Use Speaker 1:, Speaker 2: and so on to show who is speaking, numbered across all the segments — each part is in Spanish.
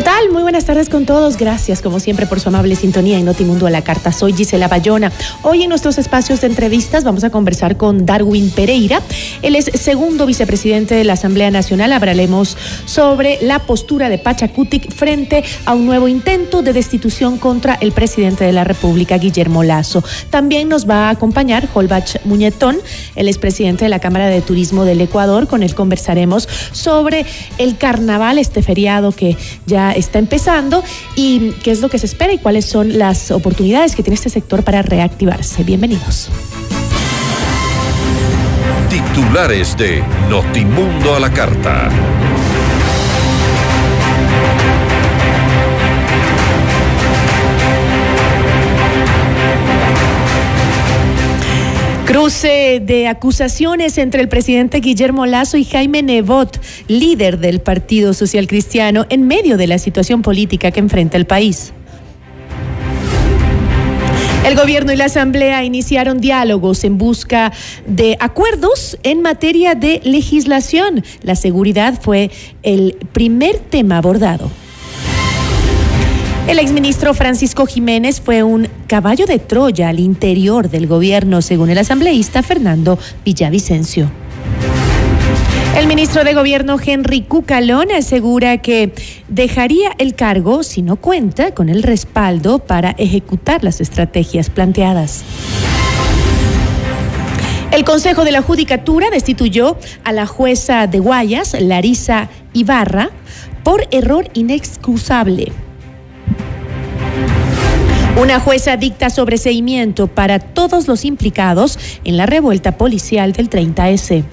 Speaker 1: ¿Qué tal? Muy buenas tardes con todos. Gracias, como siempre, por su amable sintonía en Notimundo a la Carta. Soy Gisela Bayona. Hoy en nuestros espacios de entrevistas vamos a conversar con Darwin Pereira. Él es segundo vicepresidente de la Asamblea Nacional. Hablaremos sobre la postura de Pachacutic frente a un nuevo intento de destitución contra el presidente de la República, Guillermo Lazo. También nos va a acompañar Holbach Muñetón. Él es presidente de la Cámara de Turismo del Ecuador. Con él conversaremos sobre el carnaval, este feriado que ya está empezando y qué es lo que se espera y cuáles son las oportunidades que tiene este sector para reactivarse. Bienvenidos.
Speaker 2: Titulares de Notimundo a la Carta.
Speaker 1: De acusaciones entre el presidente Guillermo Lazo y Jaime Nebot, líder del Partido Social Cristiano, en medio de la situación política que enfrenta el país. El gobierno y la asamblea iniciaron diálogos en busca de acuerdos en materia de legislación. La seguridad fue el primer tema abordado. El exministro Francisco Jiménez fue un caballo de Troya al interior del gobierno, según el asambleísta Fernando Villavicencio. El ministro de Gobierno Henry Cucalón asegura que dejaría el cargo si no cuenta con el respaldo para ejecutar las estrategias planteadas. El Consejo de la Judicatura destituyó a la jueza de Guayas, Larisa Ibarra, por error inexcusable. Una jueza dicta sobreseimiento para todos los implicados en la revuelta policial del 30S.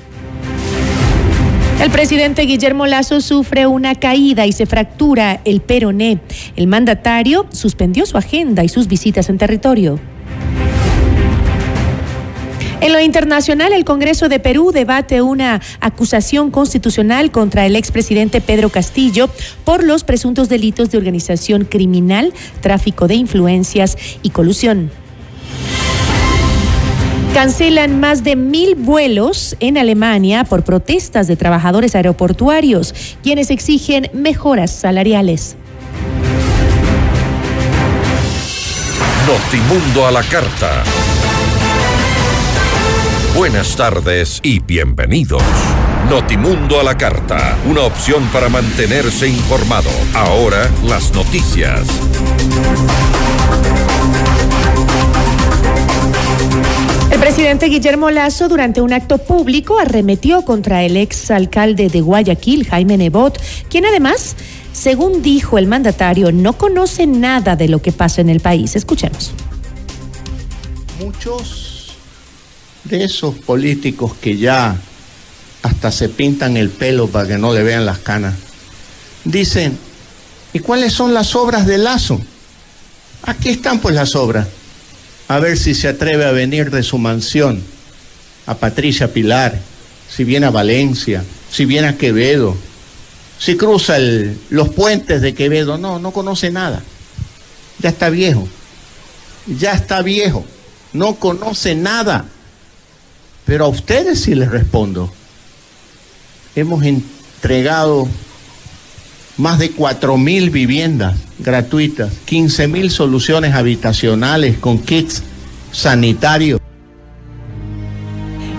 Speaker 1: El presidente Guillermo Lazo sufre una caída y se fractura el peroné. El mandatario suspendió su agenda y sus visitas en territorio. En lo internacional, el Congreso de Perú debate una acusación constitucional contra el expresidente Pedro Castillo por los presuntos delitos de organización criminal, tráfico de influencias y colusión. Cancelan más de mil vuelos en Alemania por protestas de trabajadores aeroportuarios, quienes exigen mejoras salariales.
Speaker 2: Notimundo a la carta. Buenas tardes y bienvenidos. Notimundo a la carta, una opción para mantenerse informado. Ahora las noticias.
Speaker 1: El presidente Guillermo Lazo, durante un acto público, arremetió contra el ex alcalde de Guayaquil, Jaime Nebot, quien además, según dijo el mandatario, no conoce nada de lo que pasa en el país. Escuchemos.
Speaker 3: Muchos de esos políticos que ya hasta se pintan el pelo para que no le vean las canas, dicen, ¿y cuáles son las obras de Lazo? Aquí están pues las obras a ver si se atreve a venir de su mansión a Patricia Pilar, si viene a Valencia, si viene a Quevedo, si cruza los puentes de Quevedo. No, no conoce nada. Ya está viejo. Ya está viejo. No conoce nada. Pero a ustedes sí les respondo. Hemos entregado más de 4.000 viviendas gratuitas, 15.000 soluciones habitacionales con kits sanitarios.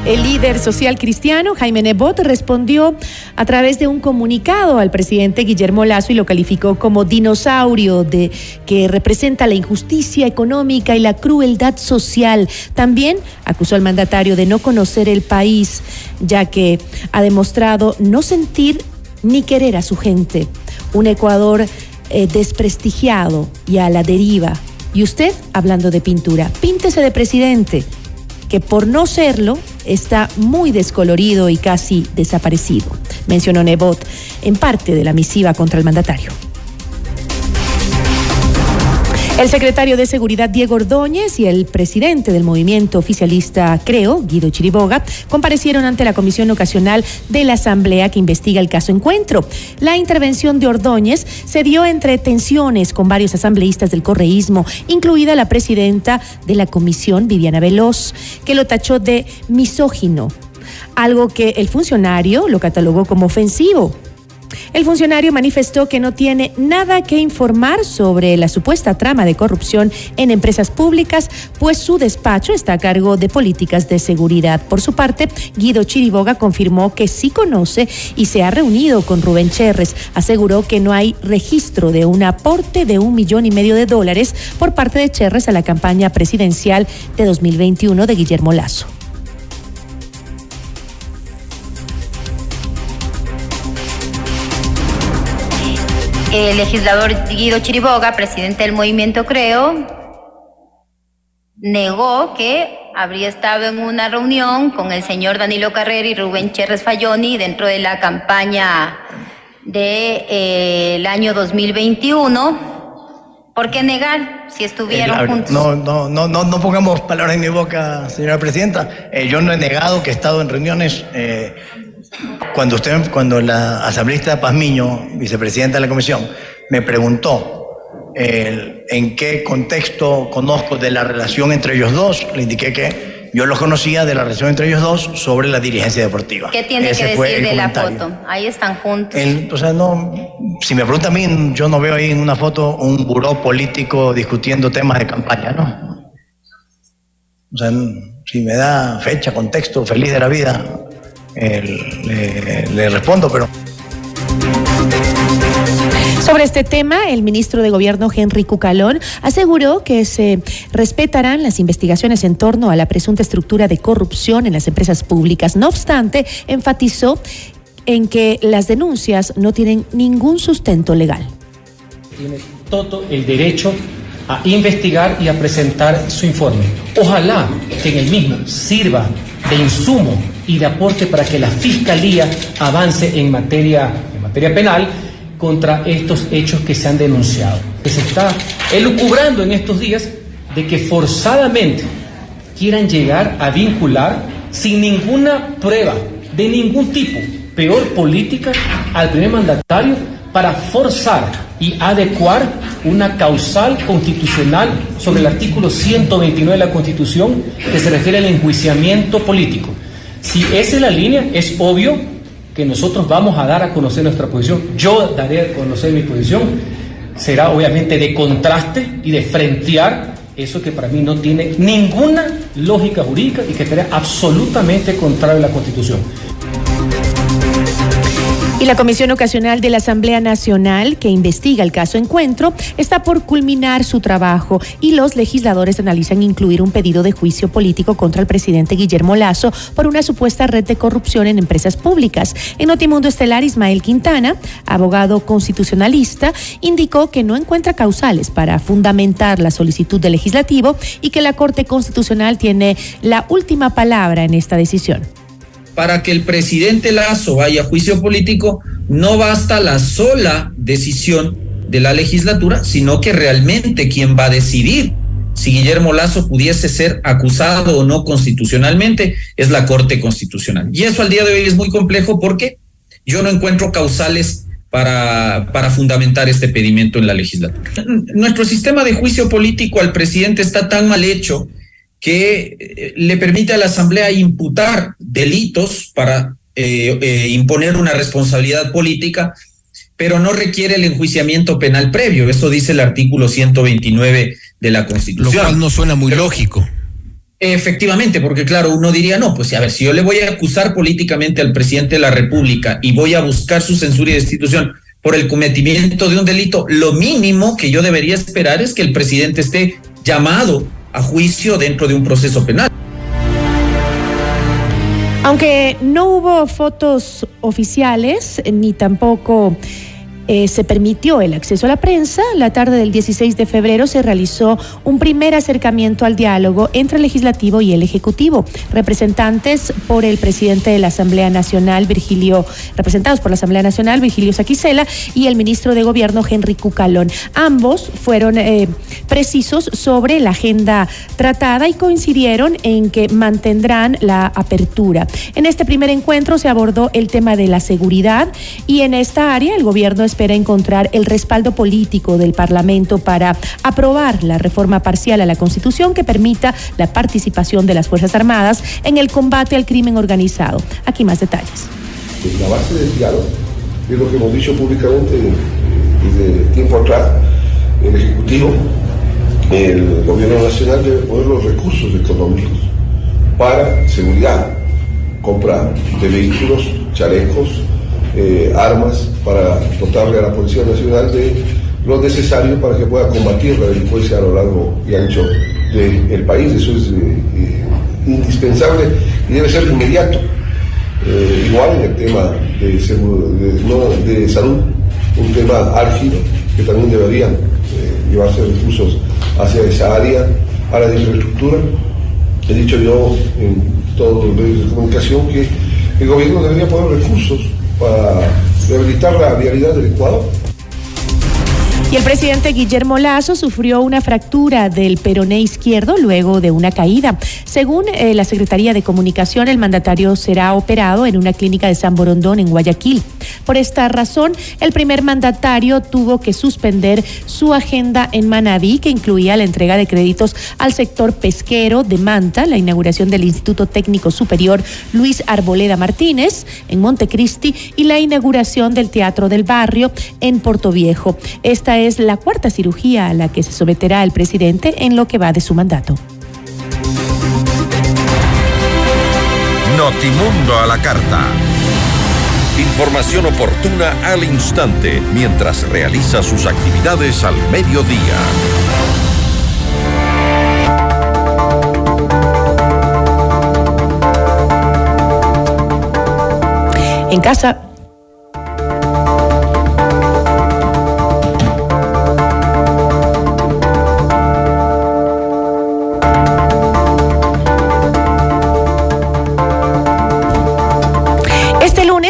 Speaker 1: El líder social cristiano, Jaime Nebot, respondió a través de un comunicado al presidente Guillermo Lazo y lo calificó como dinosaurio de, que representa la injusticia económica y la crueldad social. También acusó al mandatario de no conocer el país, ya que ha demostrado no sentir ni querer a su gente. Un Ecuador eh, desprestigiado y a la deriva. Y usted, hablando de pintura, píntese de presidente que por no serlo está muy descolorido y casi desaparecido, mencionó Nebot en parte de la misiva contra el mandatario. El secretario de Seguridad Diego Ordóñez y el presidente del movimiento oficialista Creo, Guido Chiriboga, comparecieron ante la comisión ocasional de la Asamblea que investiga el caso Encuentro. La intervención de Ordóñez se dio entre tensiones con varios asambleístas del correísmo, incluida la presidenta de la comisión, Viviana Veloz, que lo tachó de misógino, algo que el funcionario lo catalogó como ofensivo. El funcionario manifestó que no tiene nada que informar sobre la supuesta trama de corrupción en empresas públicas, pues su despacho está a cargo de políticas de seguridad. Por su parte, Guido Chiriboga confirmó que sí conoce y se ha reunido con Rubén Cherres. Aseguró que no hay registro de un aporte de un millón y medio de dólares por parte de Cherres a la campaña presidencial de 2021 de Guillermo Lazo.
Speaker 4: El legislador Guido Chiriboga, presidente del movimiento Creo, negó que habría estado en una reunión con el señor Danilo Carrera y Rubén Cherres Falloni dentro de la campaña del de, eh, año 2021. ¿Por qué negar si estuvieron juntos?
Speaker 5: No, no, no, no, no pongamos palabras en mi boca, señora presidenta. Eh, yo no he negado que he estado en reuniones. Eh, cuando usted, cuando la asambleísta Pazmiño, vicepresidenta de la comisión, me preguntó en qué contexto conozco de la relación entre ellos dos, le indiqué que yo lo conocía de la relación entre ellos dos sobre la dirigencia deportiva.
Speaker 4: ¿Qué tiene que decir de la foto? Ahí están juntos.
Speaker 5: o sea, no, si me pregunta a mí, yo no veo ahí en una foto un buró político discutiendo temas de campaña, ¿no? O sea, si me da fecha, contexto, feliz de la vida, le, respondo, pero...
Speaker 1: Sobre este tema, el ministro de Gobierno Henry Cucalón aseguró que se respetarán las investigaciones en torno a la presunta estructura de corrupción en las empresas públicas. No obstante, enfatizó en que las denuncias no tienen ningún sustento legal.
Speaker 6: Tiene todo el derecho a investigar y a presentar su informe. Ojalá que en el mismo sirva de insumo y de aporte para que la Fiscalía avance en materia, en materia penal contra estos hechos que se han denunciado. Que se está elucubrando en estos días de que forzadamente quieran llegar a vincular sin ninguna prueba de ningún tipo, peor política, al primer mandatario para forzar y adecuar una causal constitucional sobre el artículo 129 de la Constitución que se refiere al enjuiciamiento político. Si esa es la línea, es obvio que nosotros vamos a dar a conocer nuestra posición. Yo daré a conocer mi posición. Será obviamente de contraste y de frentear eso que para mí no tiene ninguna lógica jurídica y que sería absolutamente contrario a la Constitución.
Speaker 1: Y la Comisión Ocasional de la Asamblea Nacional, que investiga el caso Encuentro, está por culminar su trabajo y los legisladores analizan incluir un pedido de juicio político contra el presidente Guillermo Lazo por una supuesta red de corrupción en empresas públicas. En Notimundo Estelar, Ismael Quintana, abogado constitucionalista, indicó que no encuentra causales para fundamentar la solicitud del legislativo y que la Corte Constitucional tiene la última palabra en esta decisión
Speaker 7: para que el presidente Lazo vaya a juicio político, no basta la sola decisión de la legislatura, sino que realmente quien va a decidir si Guillermo Lazo pudiese ser acusado o no constitucionalmente es la Corte Constitucional. Y eso al día de hoy es muy complejo porque yo no encuentro causales para, para fundamentar este pedimento en la legislatura. Nuestro sistema de juicio político al presidente está tan mal hecho que eh, le permite a la Asamblea imputar delitos para eh, eh, imponer una responsabilidad política, pero no requiere el enjuiciamiento penal previo. Eso dice el artículo 129 de la Constitución.
Speaker 8: Lo cual no suena muy lógico.
Speaker 7: Efectivamente, porque claro, uno diría, no, pues a ver, si yo le voy a acusar políticamente al presidente de la República y voy a buscar su censura y destitución por el cometimiento de un delito, lo mínimo que yo debería esperar es que el presidente esté llamado a juicio dentro de un proceso penal.
Speaker 1: Aunque no hubo fotos oficiales ni tampoco eh, se permitió el acceso a la prensa, la tarde del 16 de febrero se realizó un primer acercamiento al diálogo entre el legislativo y el ejecutivo. Representantes por el presidente de la Asamblea Nacional, Virgilio, representados por la Asamblea Nacional, Virgilio Saquicela, y el ministro de Gobierno, Henry Cucalón. Ambos fueron eh, precisos sobre la agenda tratada y coincidieron en que mantendrán la apertura. En este primer encuentro se abordó el tema de la seguridad y en esta área el gobierno es espera encontrar el respaldo político del Parlamento para aprobar la reforma parcial a la Constitución que permita la participación de las Fuerzas Armadas en el combate al crimen organizado. Aquí más detalles.
Speaker 8: La base del diálogo es lo que hemos dicho públicamente desde tiempo atrás, el Ejecutivo, el Gobierno Nacional debe poner los recursos económicos para seguridad, compra de vehículos, chalecos, eh, armas para dotarle a la Policía Nacional de lo necesario para que pueda combatir la delincuencia a lo largo y ancho del país. Eso es eh, eh, indispensable y debe ser inmediato. igual en el tema de, de, salud, un tema álgido que también deberían llevarse recursos hacia esa área, a la infraestructura. He dicho yo en todos los medios de comunicación que el gobierno debería poner recursos para rehabilitar la vialidad del Ecuador.
Speaker 1: Y el presidente Guillermo Lazo sufrió una fractura del peroné izquierdo luego de una caída. Según eh, la Secretaría de Comunicación, el mandatario será operado en una clínica de San Borondón en Guayaquil. Por esta razón, el primer mandatario tuvo que suspender su agenda en Manabí, que incluía la entrega de créditos al sector pesquero de Manta, la inauguración del Instituto Técnico Superior Luis Arboleda Martínez en Montecristi y la inauguración del Teatro del Barrio en Portoviejo. Esta es la cuarta cirugía a la que se someterá el presidente en lo que va de su mandato.
Speaker 2: Notimundo a la carta. Información oportuna al instante mientras realiza sus actividades al mediodía.
Speaker 1: En casa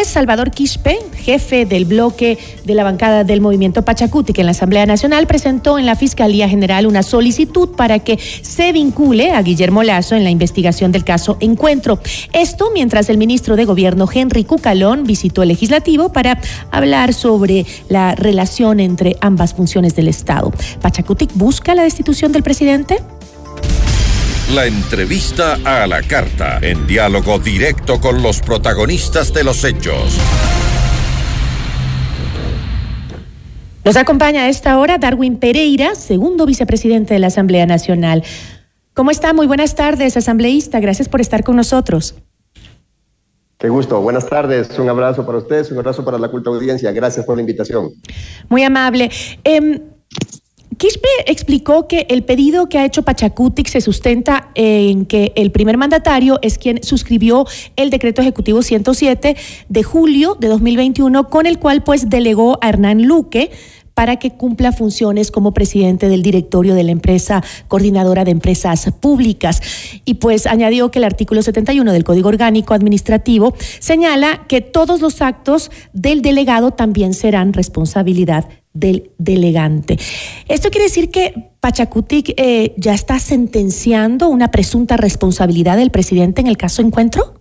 Speaker 1: Salvador Quispe, jefe del bloque de la bancada del movimiento Pachacuti, en la Asamblea Nacional presentó en la Fiscalía General una solicitud para que se vincule a Guillermo Lazo en la investigación del caso Encuentro. Esto mientras el ministro de Gobierno, Henry Cucalón, visitó el legislativo para hablar sobre la relación entre ambas funciones del Estado. ¿Pachacuti busca la destitución del presidente?
Speaker 2: La entrevista a la carta, en diálogo directo con los protagonistas de los hechos.
Speaker 1: Nos acompaña a esta hora Darwin Pereira, segundo vicepresidente de la Asamblea Nacional. ¿Cómo está? Muy buenas tardes, asambleísta. Gracias por estar con nosotros.
Speaker 9: Qué gusto. Buenas tardes. Un abrazo para ustedes, un abrazo para la culta audiencia. Gracias por la invitación.
Speaker 1: Muy amable. Eh, Quispe explicó que el pedido que ha hecho Pachacutic se sustenta en que el primer mandatario es quien suscribió el decreto ejecutivo 107 de julio de 2021 con el cual pues delegó a Hernán Luque para que cumpla funciones como presidente del directorio de la empresa coordinadora de empresas públicas. Y pues añadió que el artículo 71 del Código Orgánico Administrativo señala que todos los actos del delegado también serán responsabilidad del delegante. Esto quiere decir que Pachacutic eh, ya está sentenciando una presunta responsabilidad del presidente en el caso Encuentro.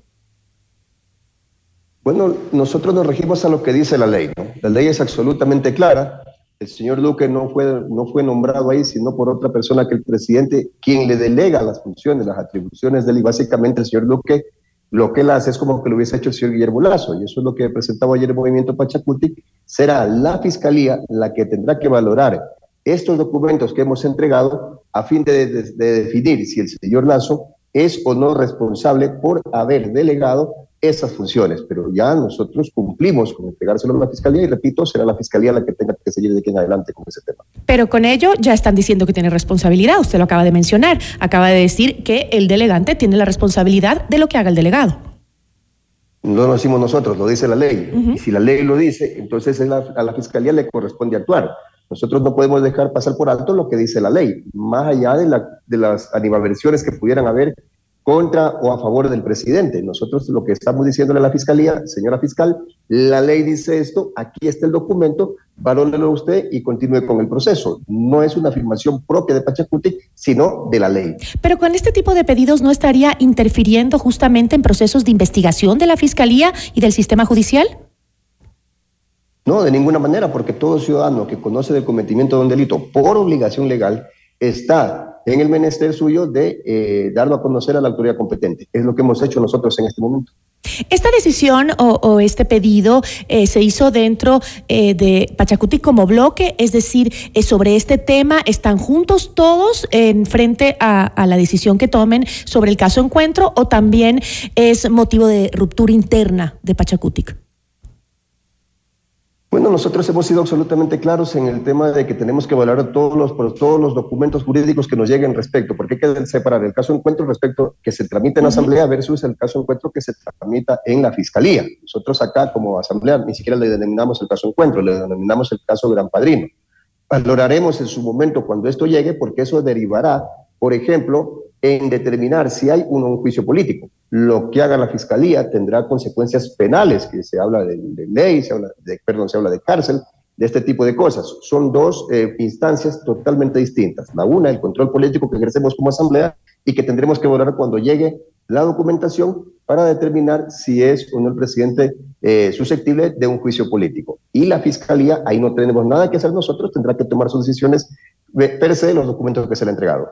Speaker 9: Bueno, nosotros nos regimos a lo que dice la ley. La ley es absolutamente clara. El señor Duque no fue, no fue nombrado ahí, sino por otra persona que el presidente, quien le delega las funciones, las atribuciones de él. Y básicamente el señor Duque lo que él hace es como que lo hubiese hecho el señor Guillermo Lazo, y eso es lo que presentaba ayer el movimiento Pachacuti, será la fiscalía la que tendrá que valorar estos documentos que hemos entregado a fin de, definir si el señor Lazo es o no responsable por haber delegado esas funciones, pero ya nosotros cumplimos con entregárselo a la Fiscalía y repito, será la Fiscalía la que tenga que seguir de aquí en adelante con ese tema.
Speaker 1: Pero con ello ya están diciendo que tiene responsabilidad, usted lo acaba de mencionar, acaba de decir que el delegante tiene la responsabilidad de lo que haga el delegado.
Speaker 9: No lo decimos nosotros, lo dice la ley. Y si la ley lo dice, entonces a la Fiscalía le corresponde actuar. Nosotros no podemos dejar pasar por alto lo que dice la ley, más allá de, la, de las animadversiones que pudieran haber contra o a favor del presidente. Nosotros lo que estamos diciéndole a la fiscalía, señora fiscal, la ley dice esto, aquí está el documento, valórelo usted y continúe con el proceso. No es una afirmación propia de Pachacuti, sino de la ley.
Speaker 1: Pero con este tipo de pedidos no estaría interfiriendo justamente en procesos de investigación de la fiscalía y del sistema judicial?
Speaker 9: No, de ninguna manera, porque todo ciudadano que conoce del cometimiento de un delito por obligación legal está en el menester suyo de eh, darlo a conocer a la autoridad competente. Es lo que hemos hecho nosotros en este momento.
Speaker 1: Esta decisión o, este pedido eh, se hizo dentro eh, de Pachacuti como bloque, es decir, sobre este tema están juntos todos en frente a, a, la decisión que tomen sobre el caso encuentro o también es motivo de ruptura interna de Pachacutic.
Speaker 9: Bueno, nosotros hemos sido absolutamente claros en el tema de que tenemos que valorar todos los, todos los documentos jurídicos que nos lleguen respecto, porque hay que separar el caso encuentro respecto que se tramita en la Asamblea versus el caso encuentro que se tramita en la Fiscalía. Nosotros acá como Asamblea ni siquiera le denominamos el caso encuentro, le denominamos el caso Gran Padrino. Valoraremos en su momento cuando esto llegue, porque eso derivará, por ejemplo, en determinar si hay un, juicio político. Lo que haga la fiscalía tendrá consecuencias penales, que se habla de, ley, se habla de, perdón, se habla de cárcel, de este tipo de cosas. Son dos eh, instancias totalmente distintas. La una, el control político que ejercemos como asamblea y que tendremos que valorar cuando llegue la documentación para determinar si es o no el presidente eh, susceptible de un juicio político. Y la fiscalía, ahí no tenemos nada que hacer nosotros, tendrá que tomar sus decisiones per se de los documentos que se le han entregado.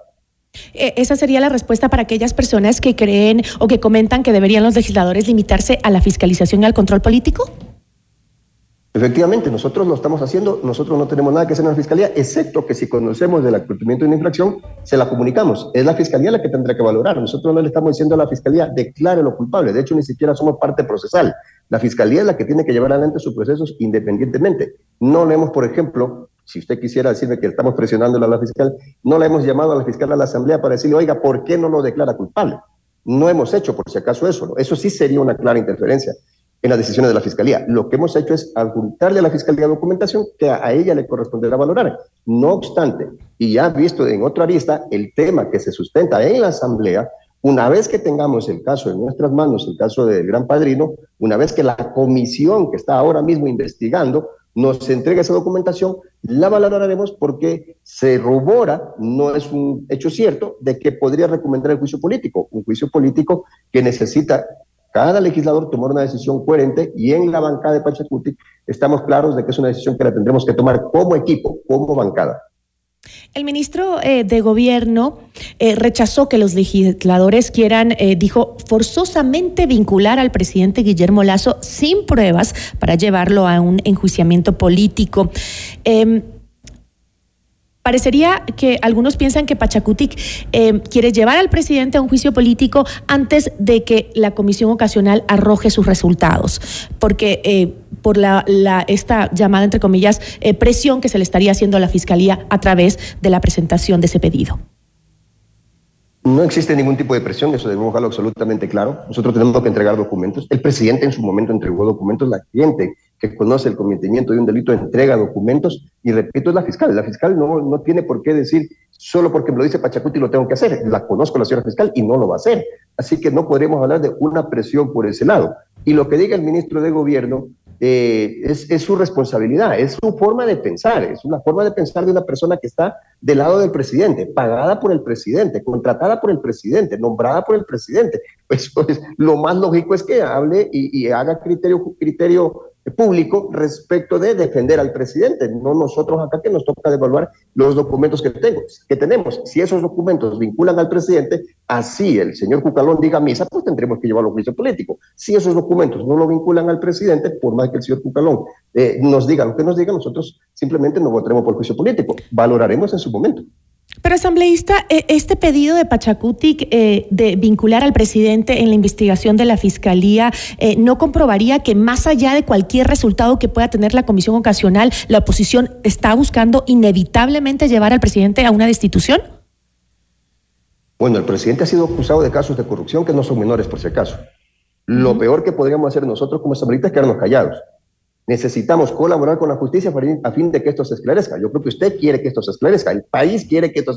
Speaker 1: Eh, esa sería la respuesta para aquellas personas que creen o que comentan que deberían los legisladores limitarse a la fiscalización y al control político.
Speaker 9: Efectivamente, nosotros lo estamos haciendo, nosotros no tenemos nada que hacer en la fiscalía, excepto que si conocemos del cumplimiento de una infracción, se la comunicamos. Es la fiscalía la que tendrá que valorar. Nosotros no le estamos diciendo a la fiscalía, declare lo culpable. De hecho, ni siquiera somos parte procesal. La fiscalía es la que tiene que llevar adelante sus procesos independientemente. No leemos, por ejemplo, si usted quisiera decirme que estamos presionando a la fiscal, no la hemos llamado a la fiscal a la asamblea para decirle, oiga, ¿por qué no lo declara culpable? No hemos hecho, por si acaso, eso. Eso sí sería una clara interferencia en las decisiones de la fiscalía. Lo que hemos hecho es adjuntarle a la fiscalía documentación que a ella le corresponderá valorar. No obstante, y ya visto en otra vista, el tema que se sustenta en la asamblea, una vez que tengamos el caso en nuestras manos, el caso del gran padrino, una vez que la comisión que está ahora mismo investigando nos entrega esa documentación, la valoraremos porque se rubora, no es un hecho cierto, de que podría recomendar el juicio político, un juicio político que necesita cada legislador tomar una decisión coherente y en la bancada de Pachacuti estamos claros de que es una decisión que la tendremos que tomar como equipo, como bancada.
Speaker 1: El ministro eh, de Gobierno eh, rechazó que los legisladores quieran, eh, dijo, forzosamente vincular al presidente Guillermo Lazo sin pruebas para llevarlo a un enjuiciamiento político. Parecería que algunos piensan que Pachacutic eh, quiere llevar al presidente a un juicio político antes de que la comisión ocasional arroje sus resultados, porque eh, por la, esta llamada, entre comillas, eh, presión que se le estaría haciendo a la fiscalía a través de la presentación de ese pedido.
Speaker 9: No existe ningún tipo de presión, eso debemos dejarlo absolutamente claro. Nosotros tenemos que entregar documentos. El presidente en su momento entregó documentos, la gente que conoce el cometimiento de un delito entrega documentos y repito, es la fiscal. La fiscal no, no tiene por qué decir solo porque me lo dice Pachacuti lo tengo que hacer. La conozco la señora fiscal y no lo va a hacer. Así que no podremos hablar de una presión por ese lado. Y lo que diga el ministro de Gobierno eh, es, es, su responsabilidad, es su forma de pensar, es una forma de pensar de una persona que está del lado del presidente, pagada por el presidente, contratada por el presidente, nombrada por el presidente. Pues, pues lo más lógico es que hable y, y haga criterio, criterio público respecto de defender al presidente, no nosotros acá que nos toca evaluar los documentos que, tengo, que tenemos. Si esos documentos vinculan al presidente, así el señor Cucalón diga misa, pues tendremos que llevarlo a juicio político. Si esos documentos no lo vinculan al presidente, por más que el señor Cucalón eh, nos diga lo que nos diga, nosotros simplemente no votaremos por juicio político. Valoraremos en su momento.
Speaker 1: Pero asambleísta, eh, este pedido de Pachacutic eh, de vincular al presidente en la investigación de la fiscalía eh, no comprobaría que más allá de cualquier resultado que pueda tener la comisión ocasional, la oposición está buscando inevitablemente llevar al presidente a una destitución.
Speaker 9: Bueno, el presidente ha sido acusado de casos de corrupción que no son menores por si acaso. Lo peor que podríamos hacer nosotros como asambleístas es quedarnos callados. Necesitamos colaborar con la justicia a fin de que esto se esclarezca. Yo creo que usted quiere que esto se esclarezca, el país quiere que esto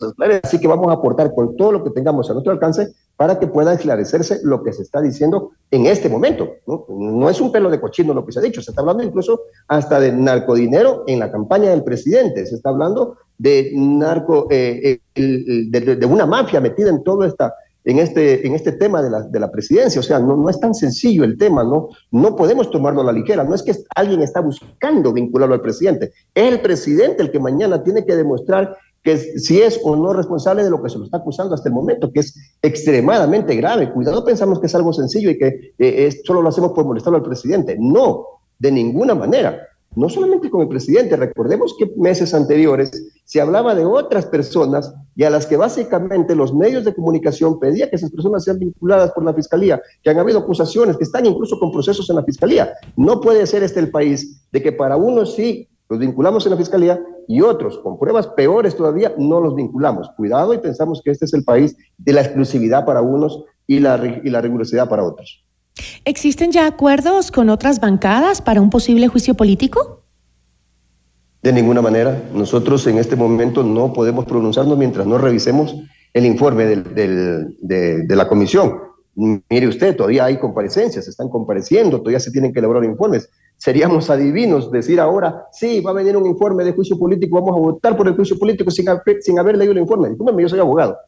Speaker 9: se esclarezca, así que vamos a aportar con todo lo que tengamos a nuestro alcance para que pueda esclarecerse lo que se está diciendo en este momento. No, es un pelo de cochino lo que se ha dicho, se está hablando incluso hasta de narcodinero en la campaña del presidente, se está hablando de narco, eh, eh, de, una mafia metida en toda esta en este, en este tema de la, de la presidencia. O sea, no, no, es tan sencillo el tema, ¿no? No podemos tomarlo a la ligera. No es que alguien está buscando vincularlo al presidente. Es el presidente el que mañana tiene que demostrar que si es o no responsable de lo que se lo está acusando hasta el momento, que es extremadamente grave. Cuidado, pensamos que es algo sencillo y que eh, solo lo hacemos por molestarlo al presidente. No, de ninguna manera no solamente con el presidente, recordemos que meses anteriores se hablaba de otras personas y a las que básicamente los medios de comunicación pedían que esas personas sean vinculadas por la fiscalía, que han habido acusaciones, que están incluso con procesos en la fiscalía. No puede ser este el país de que para unos sí los vinculamos en la fiscalía y otros con pruebas peores todavía no los vinculamos. Cuidado y pensamos que este es el país de la exclusividad para unos y la, y la rigurosidad para otros.
Speaker 1: ¿Existen ya acuerdos con otras bancadas para un posible juicio político?
Speaker 9: De ninguna manera. Nosotros en este momento no podemos pronunciarnos mientras no revisemos el informe de, la comisión. Mire usted, todavía hay comparecencias, están compareciendo, todavía se tienen que elaborar informes. Seríamos adivinos decir ahora, sí, va a venir un informe de juicio político, vamos a votar por el juicio político sin, sin haber leído el informe. Discúlpeme, yo soy abogado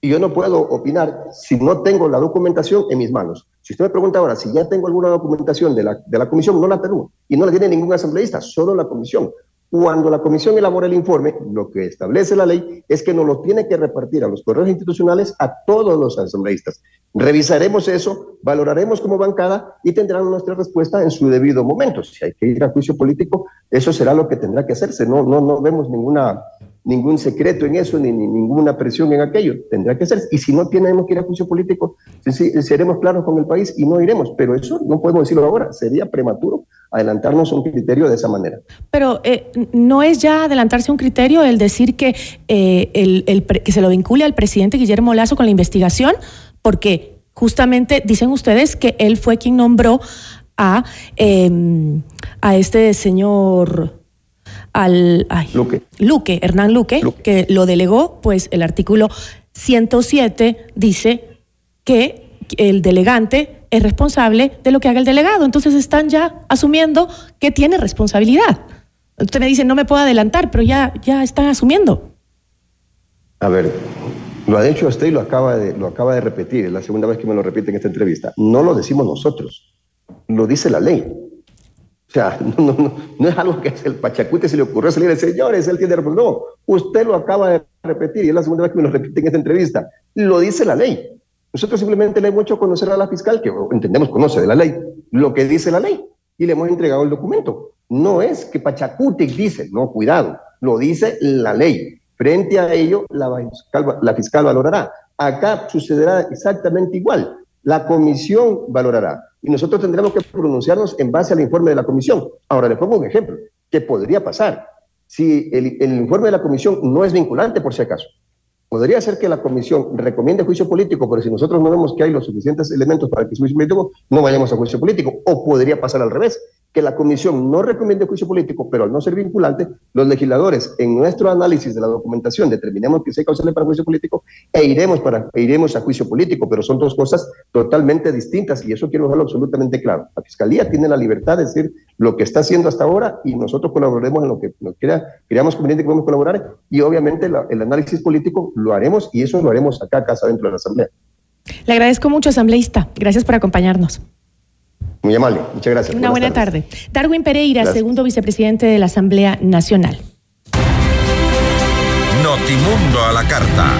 Speaker 9: y yo no puedo opinar si no tengo la documentación en mis manos. Si usted me pregunta ahora si ya tengo alguna documentación de la, de la comisión, no la tengo. Y no la tiene ningún asambleísta, solo la comisión. Cuando la comisión elabora el informe, lo que establece la ley es que nos lo tiene que repartir a los correos institucionales a todos los asambleístas. Revisaremos eso, valoraremos como bancada y tendrán nuestra respuesta en su debido momento. Si hay que ir a juicio político, eso será lo que tendrá que hacerse. No, no, no vemos ninguna ningún secreto en eso, ni, ninguna presión en aquello. Tendrá que ser. Y si no tenemos que ir a juicio político, seremos claros con el país y no iremos. Pero eso no podemos decirlo ahora. Sería prematuro adelantarnos un criterio de esa manera.
Speaker 1: Pero eh, no es ya adelantarse un criterio el decir que, eh, el, que se lo vincule al presidente Guillermo Lazo con la investigación, porque justamente dicen ustedes que él fue quien nombró a, em, a este señor al Luque. Hernán Luque, que lo delegó, pues el artículo 107 dice que el delegante es responsable de lo que haga el delegado. Entonces están ya asumiendo que tiene responsabilidad. Usted me dice, no me puedo adelantar, pero ya, ya están asumiendo.
Speaker 9: A ver, lo ha dicho usted y lo acaba, de, lo acaba de repetir, es la segunda vez que me lo repite en esta entrevista. No lo decimos nosotros, lo dice la ley. O sea, no, no, no, es algo que el Pachacute se le ocurrió salir, señores, él tiene razón. No, usted lo acaba de repetir y es la segunda vez que me lo repite en esta entrevista. Lo dice la ley. Nosotros simplemente le hemos hecho conocer a la fiscal, que entendemos conoce de la ley, lo que dice la ley y le hemos entregado el documento. No es que Pachacute dice, no, cuidado, lo dice la ley. Frente a ello, la fiscal, la fiscal valorará. Acá sucederá exactamente igual. La comisión valorará y nosotros tendremos que pronunciarnos en base al informe de la comisión. Ahora le pongo un ejemplo. ¿Qué podría pasar? Si el, el informe de la comisión no es vinculante, por si acaso, podría ser que la comisión recomiende juicio político, pero si nosotros no vemos que hay los suficientes elementos para que juicio político, no vayamos a juicio político. O podría pasar al revés, que la comisión no recomiende juicio político, pero al no ser vinculante, los legisladores en nuestro análisis de la documentación determinemos que sea causal para juicio político e iremos, para, e iremos a juicio político, pero son dos cosas totalmente distintas y eso quiero dejarlo absolutamente claro. La Fiscalía tiene la libertad de decir lo que está haciendo hasta ahora y nosotros colaboraremos en lo que nos crea, creamos conveniente que podemos colaborar y obviamente el análisis político lo haremos y eso lo haremos acá, casa dentro de la Asamblea.
Speaker 1: Le agradezco mucho, asambleísta. Gracias por acompañarnos.
Speaker 9: Muy amable, muchas gracias.
Speaker 1: Una buena tarde. Darwin Pereira, segundo vicepresidente de la Asamblea Nacional.
Speaker 2: Notimundo a la carta.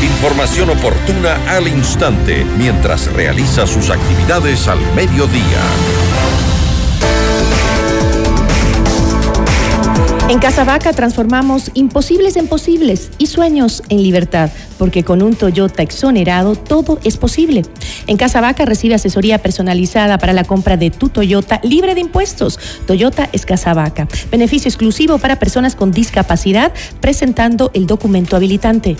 Speaker 2: Información oportuna al instante mientras realiza sus actividades al mediodía.
Speaker 1: En Casabaca transformamos imposibles en posibles y sueños en libertad, porque con un Toyota exonerado todo es posible. En Casabaca recibe asesoría personalizada para la compra de tu Toyota libre de impuestos. Toyota es Casabaca. Beneficio exclusivo para personas con discapacidad presentando el documento habilitante.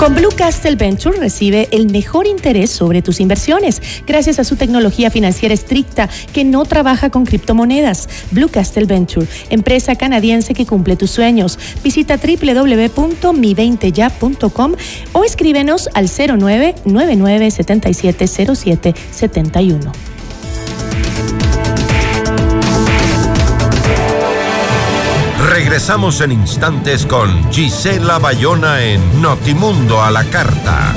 Speaker 1: Con Blue Castle Venture recibe el mejor interés sobre tus inversiones gracias a su tecnología financiera estricta que no trabaja con criptomonedas. Blue Castle Venture, empresa canadiense que cumple tus sueños. Visita www.mi20ya.com o escríbenos al 0999 770771.
Speaker 2: Regresamos en instantes con Gisela Bayona en Notimundo a la Carta.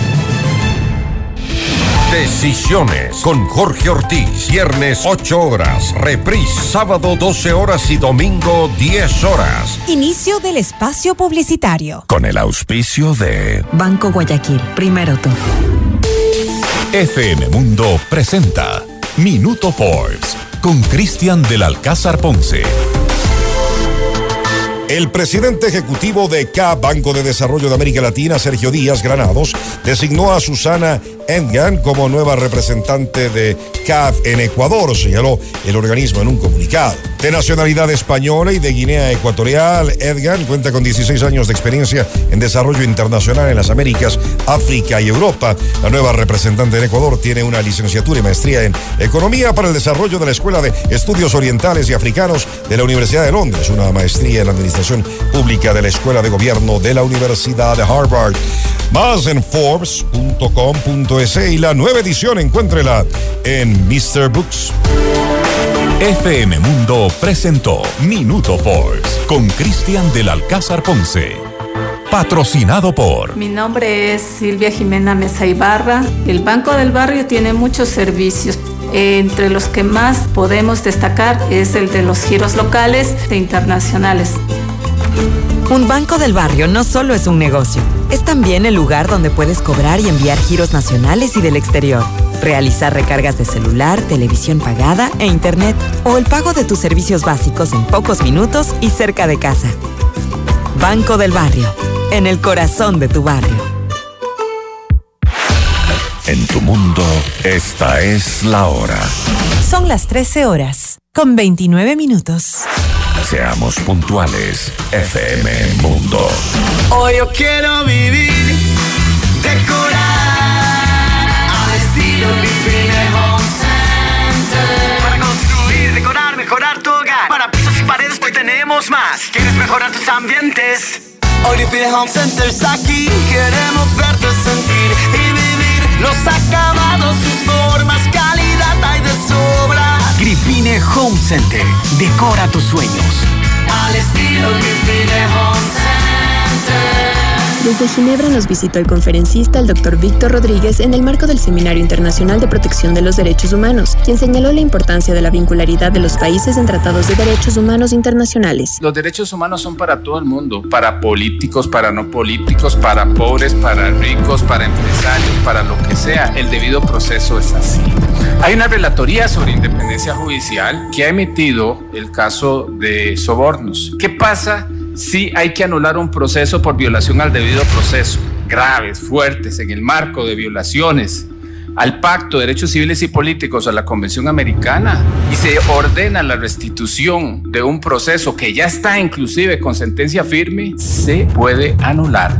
Speaker 2: Decisiones con Jorge Ortiz. Viernes 8 horas. Reprise sábado 12 horas y domingo 10 horas.
Speaker 10: Inicio del espacio publicitario.
Speaker 2: Con el auspicio de
Speaker 10: Banco Guayaquil. Primero tú.
Speaker 11: FM Mundo presenta Minuto Forbes con Cristian del Alcázar Ponce.
Speaker 12: El presidente ejecutivo de CA, Banco de Desarrollo de América Latina, Sergio Díaz Granados, designó a Susana Engan como nueva representante de CAF en Ecuador, señaló el organismo en un comunicado. De nacionalidad española y de Guinea Ecuatorial, Edgan cuenta con 16 años de experiencia en desarrollo internacional en las Américas, África y Europa. La nueva representante en Ecuador tiene una licenciatura y maestría en Economía para el Desarrollo de la Escuela de Estudios Orientales y Africanos de la Universidad de Londres, una maestría en Administración Pública de la Escuela de Gobierno de la Universidad de Harvard. Más en Y la nueva edición encuéntrela en Mr. Books.
Speaker 11: FM Mundo presentó Minuto Forbes con Cristian del Alcázar Ponce. Patrocinado por.
Speaker 13: Mi nombre es Silvia Jimena Mesa Ibarra. El Banco del Barrio tiene muchos servicios. Entre los que más podemos destacar es el de los giros locales e internacionales.
Speaker 10: Un banco del barrio no solo es un negocio, es también el lugar donde puedes cobrar y enviar giros nacionales y del exterior, realizar recargas de celular, televisión pagada e internet, o el pago de tus servicios básicos en pocos minutos y cerca de casa. Banco del Barrio, en el corazón de tu barrio.
Speaker 11: En tu mundo, esta es la hora.
Speaker 10: Son las 13 horas, con 29 minutos.
Speaker 11: Seamos puntuales, FM Mundo.
Speaker 14: Hoy yo quiero vivir, decorar al estilo Home Center. Para construir, decorar, mejorar tu hogar. Para pisos y paredes hoy tenemos más. ¿Quieres mejorar tus ambientes? Hoy Grifine Home Center está aquí. Queremos verte sentir y vivir los acabados, sus formas,
Speaker 15: Grifine Home Center. Decora tus sueños.
Speaker 14: Al estilo Grifine Home Center.
Speaker 16: Desde Ginebra nos visitó el conferencista el Dr. Víctor Rodríguez en el marco del Seminario Internacional de Protección de los Derechos Humanos, quien señaló la importancia de la vincularidad de los países en tratados de derechos humanos internacionales.
Speaker 17: Los derechos humanos son para todo el mundo, para políticos, para no políticos, para pobres, para ricos, para empresarios, para lo que sea. El debido proceso es así. Hay una relatoría sobre independencia judicial que ha emitido el caso de sobornos. ¿Qué pasa? Sí hay que anular un proceso por violación al debido proceso, graves, fuertes, en el marco de violaciones al Pacto de Derechos Civiles y Políticos, a la Convención Americana, y se ordena la restitución de un proceso que ya está inclusive con sentencia firme, se puede anular.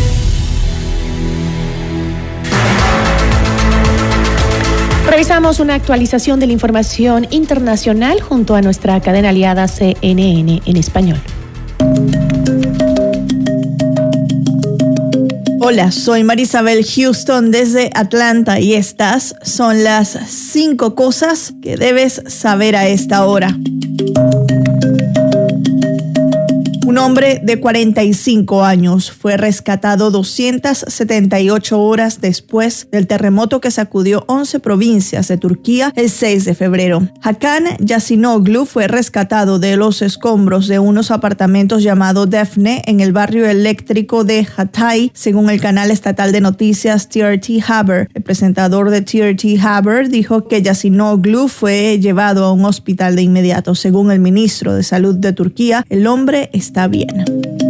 Speaker 1: Revisamos una actualización de la información internacional junto a nuestra cadena aliada CNN en español.
Speaker 18: Hola, soy Marisabel Houston desde Atlanta y estas son las cinco cosas que debes saber a esta hora. Un hombre de 45 años fue rescatado 278 horas después del terremoto que sacudió 11 provincias de Turquía el 6 de febrero. Hakan Yasinoglu fue rescatado de los escombros de unos apartamentos llamados Defne en el barrio eléctrico de Hatay, según el canal estatal de noticias TRT Haber. El presentador de TRT Haber dijo que Yasinoglu fue llevado a un hospital de inmediato. Según el ministro de Salud de Turquía, el hombre está bien.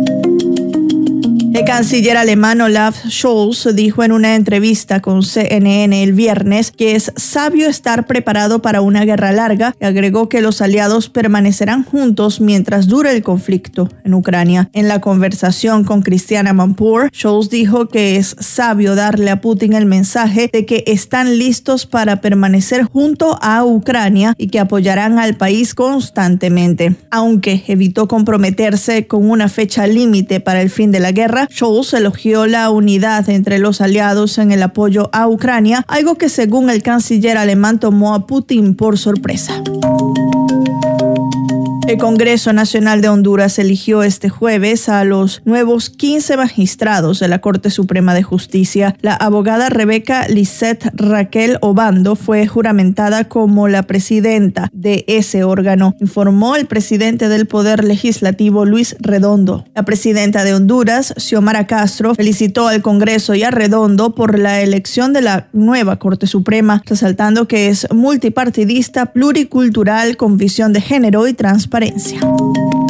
Speaker 18: El canciller alemán Olaf Scholz dijo en una entrevista con CNN el viernes que es sabio estar preparado para una guerra larga y agregó que los aliados permanecerán juntos mientras dure el conflicto en Ucrania. En la conversación con Cristiana Manpour, Scholz dijo que es sabio darle a Putin el mensaje de que están listos para permanecer junto a Ucrania y que apoyarán al país constantemente. Aunque evitó comprometerse con una fecha límite para el fin de la guerra, Scholz elogió la unidad entre los aliados en el apoyo a Ucrania, algo que según el canciller alemán tomó a Putin por sorpresa. El Congreso Nacional de Honduras eligió este jueves a los nuevos 15 magistrados de la Corte Suprema de Justicia. La abogada Rebeca Lisette Raquel Obando fue juramentada como la presidenta de ese órgano, informó el presidente del Poder Legislativo Luis Redondo. La presidenta de Honduras, Xiomara Castro, felicitó al Congreso y a Redondo por la elección de la nueva Corte Suprema, resaltando que es multipartidista, pluricultural, con visión de género y transparencia. Florencia.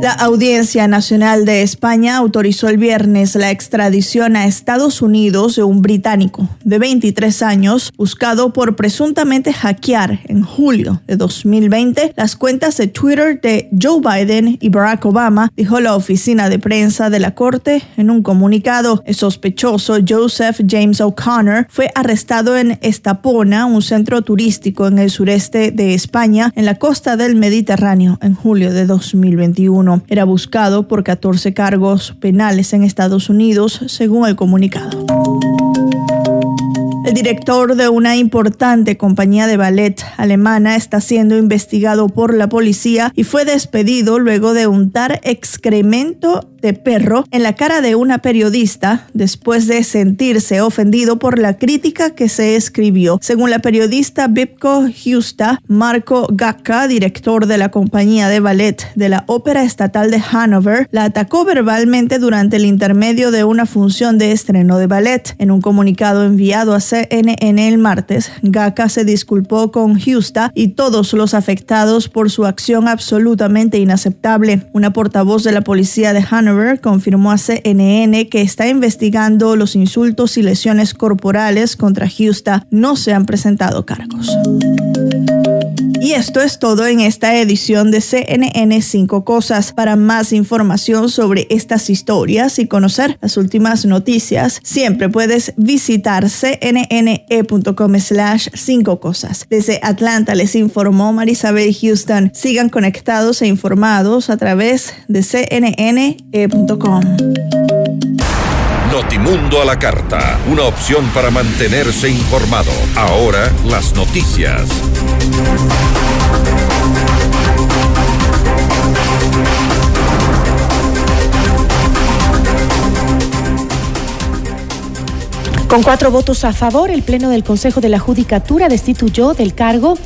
Speaker 18: La Audiencia Nacional de España autorizó el viernes la extradición a Estados Unidos de un británico de 23 años buscado por presuntamente hackear en julio de 2020 las cuentas de Twitter de Joe Biden y Barack Obama, dijo la oficina de prensa de la Corte en un comunicado. El sospechoso Joseph James O'Connor fue arrestado en Estapona, un centro turístico en el sureste de España, en la costa del Mediterráneo, en julio de 2021. Era buscado por 14 cargos penales en Estados Unidos, según el comunicado. El director de una importante compañía de ballet alemana está siendo investigado por la policía y fue despedido luego de untar excremento de perro en la cara de una periodista después de sentirse ofendido por la crítica que se escribió. Según la periodista Bipko Justa, Marco Gacca, director de la compañía de ballet de la Ópera Estatal de Hanover, la atacó verbalmente durante el intermedio de una función de estreno de ballet. En un comunicado enviado a CNN el martes, Gacca se disculpó con Justa y todos los afectados por su acción absolutamente inaceptable. Una portavoz de la policía de Hanover confirmó a CNN que está investigando los insultos y lesiones corporales contra Houston. No se han presentado cargos. Y esto es todo en esta edición de CNN 5 Cosas. Para más información sobre estas historias y conocer las últimas noticias, siempre puedes visitar cnne.com slash 5 Cosas. Desde Atlanta les informó Marisabel Houston. Sigan conectados e informados a través de cnne.com.
Speaker 2: Notimundo a la carta, una opción para mantenerse informado. Ahora las noticias.
Speaker 1: Con cuatro votos a favor, el Pleno del Consejo de la Judicatura destituyó del cargo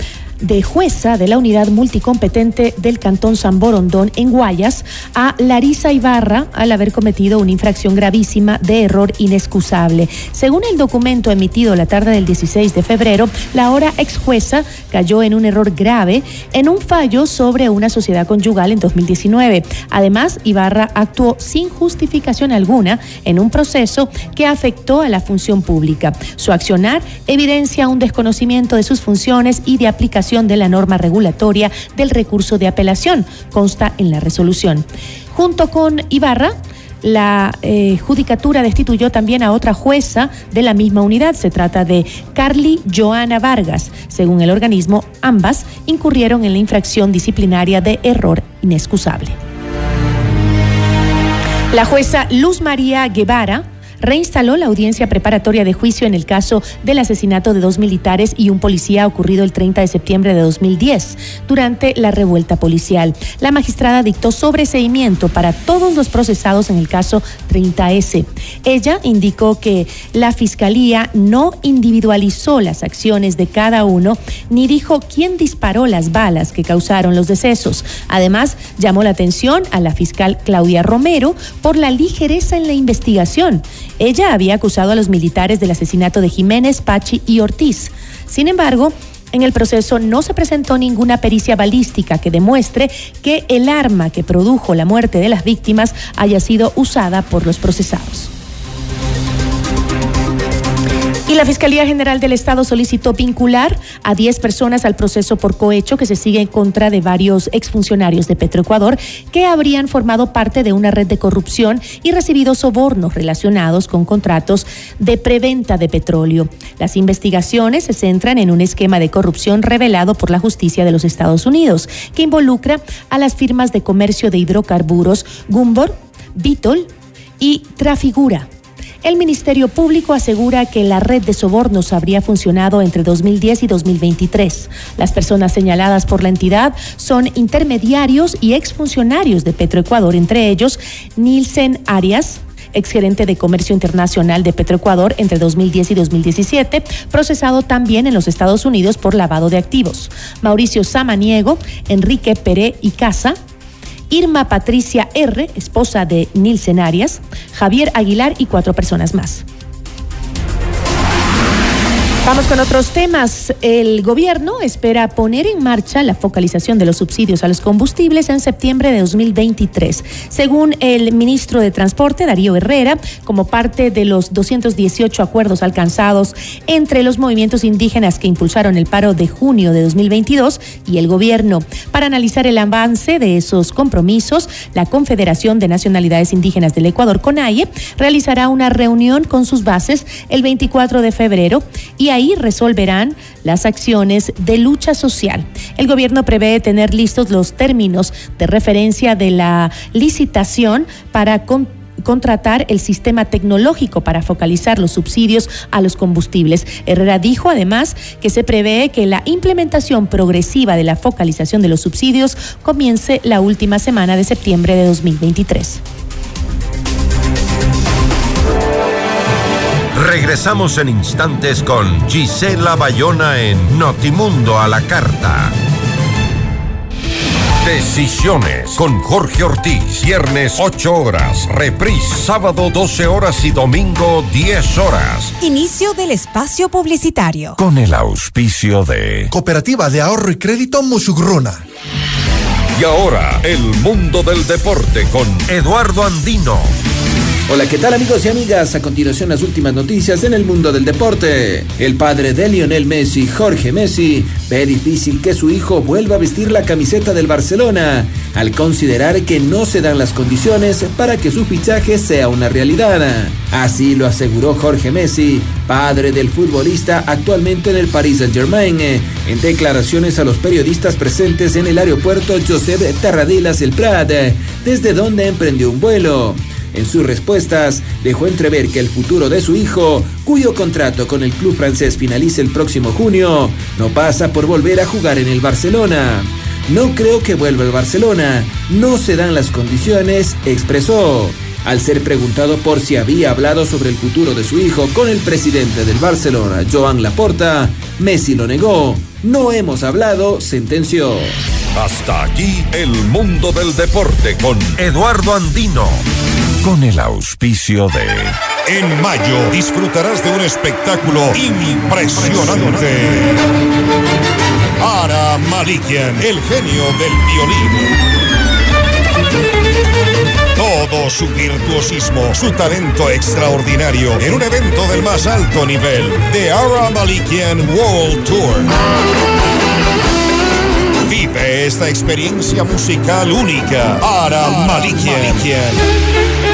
Speaker 1: de jueza de la unidad multicompetente del Cantón San Borondón en Guayas a Larisa Ibarra al haber cometido una infracción gravísima de error inexcusable. Según el documento emitido la tarde del 16 de febrero, la ahora ex jueza cayó en un error grave en un fallo sobre una sociedad conyugal en 2019. Además, Ibarra actuó sin justificación alguna en un proceso que afectó a la función pública. Su accionar evidencia un desconocimiento de sus funciones y de aplicación de la norma regulatoria del recurso de apelación, consta en la resolución. Junto con Ibarra, la eh, judicatura destituyó también a otra jueza de la misma unidad. Se trata de Carly Joana Vargas. Según el organismo, ambas incurrieron en la infracción disciplinaria de error inexcusable. La jueza Luz María Guevara reinstaló la audiencia preparatoria de juicio en el caso del asesinato de dos militares y un policía ocurrido el 30 de septiembre de 2010 durante la revuelta policial. La magistrada dictó sobreseimiento para todos los procesados en el caso 30S. Ella indicó que la fiscalía no individualizó las acciones de cada uno ni dijo quién disparó las balas que causaron los decesos. Además, llamó la atención a la fiscal Claudia Romero por la ligereza en la investigación ella había acusado a los militares del asesinato de Jiménez, Pachi y Ortiz. Sin embargo, en el proceso no se presentó ninguna pericia balística que demuestre que el arma que produjo la muerte de las víctimas haya sido usada por los procesados. La Fiscalía General del Estado solicitó vincular a 10 personas al proceso por cohecho que se sigue en contra de varios exfuncionarios de Petroecuador que habrían formado parte de una red de corrupción y recibido sobornos relacionados con contratos de preventa de petróleo. Las investigaciones se centran en un esquema de corrupción revelado por la justicia de los Estados Unidos que involucra a las firmas de comercio de hidrocarburos Gumbor, Vitol y Trafigura el Ministerio Público asegura que la red de sobornos habría funcionado entre 2010 y 2023. Las personas señaladas por la entidad son intermediarios y exfuncionarios de Petroecuador, entre ellos Nielsen Arias, exgerente de Comercio Internacional de Petroecuador entre 2010 y 2017, procesado también en los Estados Unidos por lavado de activos. Mauricio Samaniego, Enrique Pérez y Casa, Irma Patricia R., esposa de Nilsen Arias, Javier Aguilar y cuatro personas más. Vamos con otros temas. El gobierno espera poner en marcha la focalización de los subsidios a los combustibles en septiembre de 2023. Según el ministro de Transporte, Darío Herrera, como parte de los 218 acuerdos alcanzados entre los movimientos indígenas que impulsaron el paro de junio de 2022 y el gobierno. Para analizar el avance de esos compromisos, la Confederación de Nacionalidades Indígenas del Ecuador, CONAIE, realizará una reunión con sus bases el 24 de febrero y ahí resolverán las acciones de lucha social. El gobierno prevé tener listos los términos de referencia de la licitación para contratar el sistema tecnológico para focalizar los subsidios a los combustibles. Herrera dijo además que se prevé que la implementación progresiva de la focalización de los subsidios comience la última semana de septiembre de 2023.
Speaker 2: Regresamos en instantes con Gisela Bayona en Notimundo a la Carta. Decisiones con Jorge Ortiz. Viernes 8 horas. Reprise sábado 12 horas y domingo 10 horas.
Speaker 19: Inicio del espacio publicitario.
Speaker 2: Con el auspicio de
Speaker 20: Cooperativa de Ahorro y Crédito Musugruna.
Speaker 2: Y ahora, el mundo del deporte con Eduardo Andino.
Speaker 21: Hola, ¿qué tal amigos y amigas? A continuación las últimas noticias en el mundo del deporte. El padre de Lionel Messi, Jorge Messi, ve difícil que su hijo vuelva a vestir la camiseta del Barcelona, al considerar que no se dan las condiciones para que su fichaje sea una realidad. Así lo aseguró Jorge Messi, padre del futbolista actualmente en el Paris Saint-Germain, en declaraciones a los periodistas presentes en el aeropuerto Josep Tarradellas El Prat, desde donde emprendió un vuelo. En sus respuestas, dejó entrever que el futuro de su hijo, cuyo contrato con el club francés finaliza el próximo junio, no pasa por volver a jugar en el Barcelona. No creo que vuelva al Barcelona, no se dan las condiciones, expresó. Al ser preguntado por si había hablado sobre el futuro de su hijo con el presidente del Barcelona, Joan Laporta, Messi lo negó No hemos hablado, sentenció.
Speaker 2: Hasta aquí el mundo del deporte con Eduardo Andino. Con el auspicio de...
Speaker 12: En mayo disfrutarás de un espectáculo impresionante. Ara Malikian, el genio del violín. Todo su virtuosismo, su talento extraordinario en un evento del más alto nivel, The Ara Malikian World Tour. Vive esta experiencia musical única. Ara Malikian.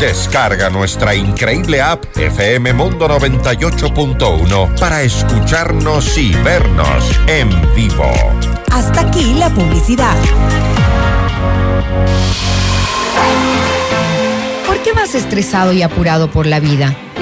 Speaker 2: Descarga nuestra increíble app FM Mundo 98.1 para escucharnos y vernos en vivo.
Speaker 19: Hasta aquí la publicidad.
Speaker 22: ¿Por qué vas estresado y apurado por la vida?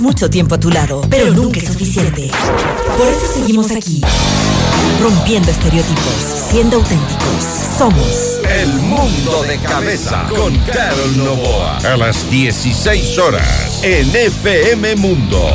Speaker 10: Mucho tiempo a tu lado, pero nunca es suficiente. Por eso seguimos aquí, rompiendo estereotipos, siendo auténticos. Somos
Speaker 2: El mundo de cabeza con Carol Novoa. A las 16 horas en FM Mundo.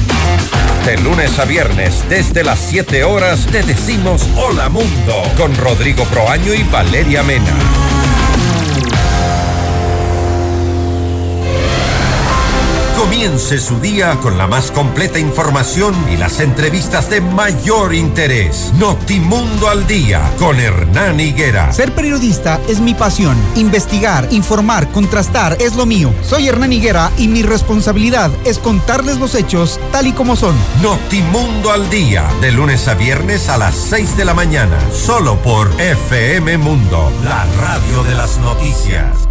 Speaker 2: De lunes a viernes, desde las 7 horas, te decimos Hola Mundo con Rodrigo Proaño y Valeria Mena. Comience su día con la más completa información y las entrevistas de mayor interés. Notimundo al día con Hernán Higuera.
Speaker 23: Ser periodista es mi pasión. Investigar, informar, contrastar es lo mío. Soy Hernán Higuera y mi responsabilidad es contarles los hechos tal y como son.
Speaker 2: Notimundo al día, de lunes a viernes a las 6 de la mañana, solo por FM Mundo, la radio de las noticias.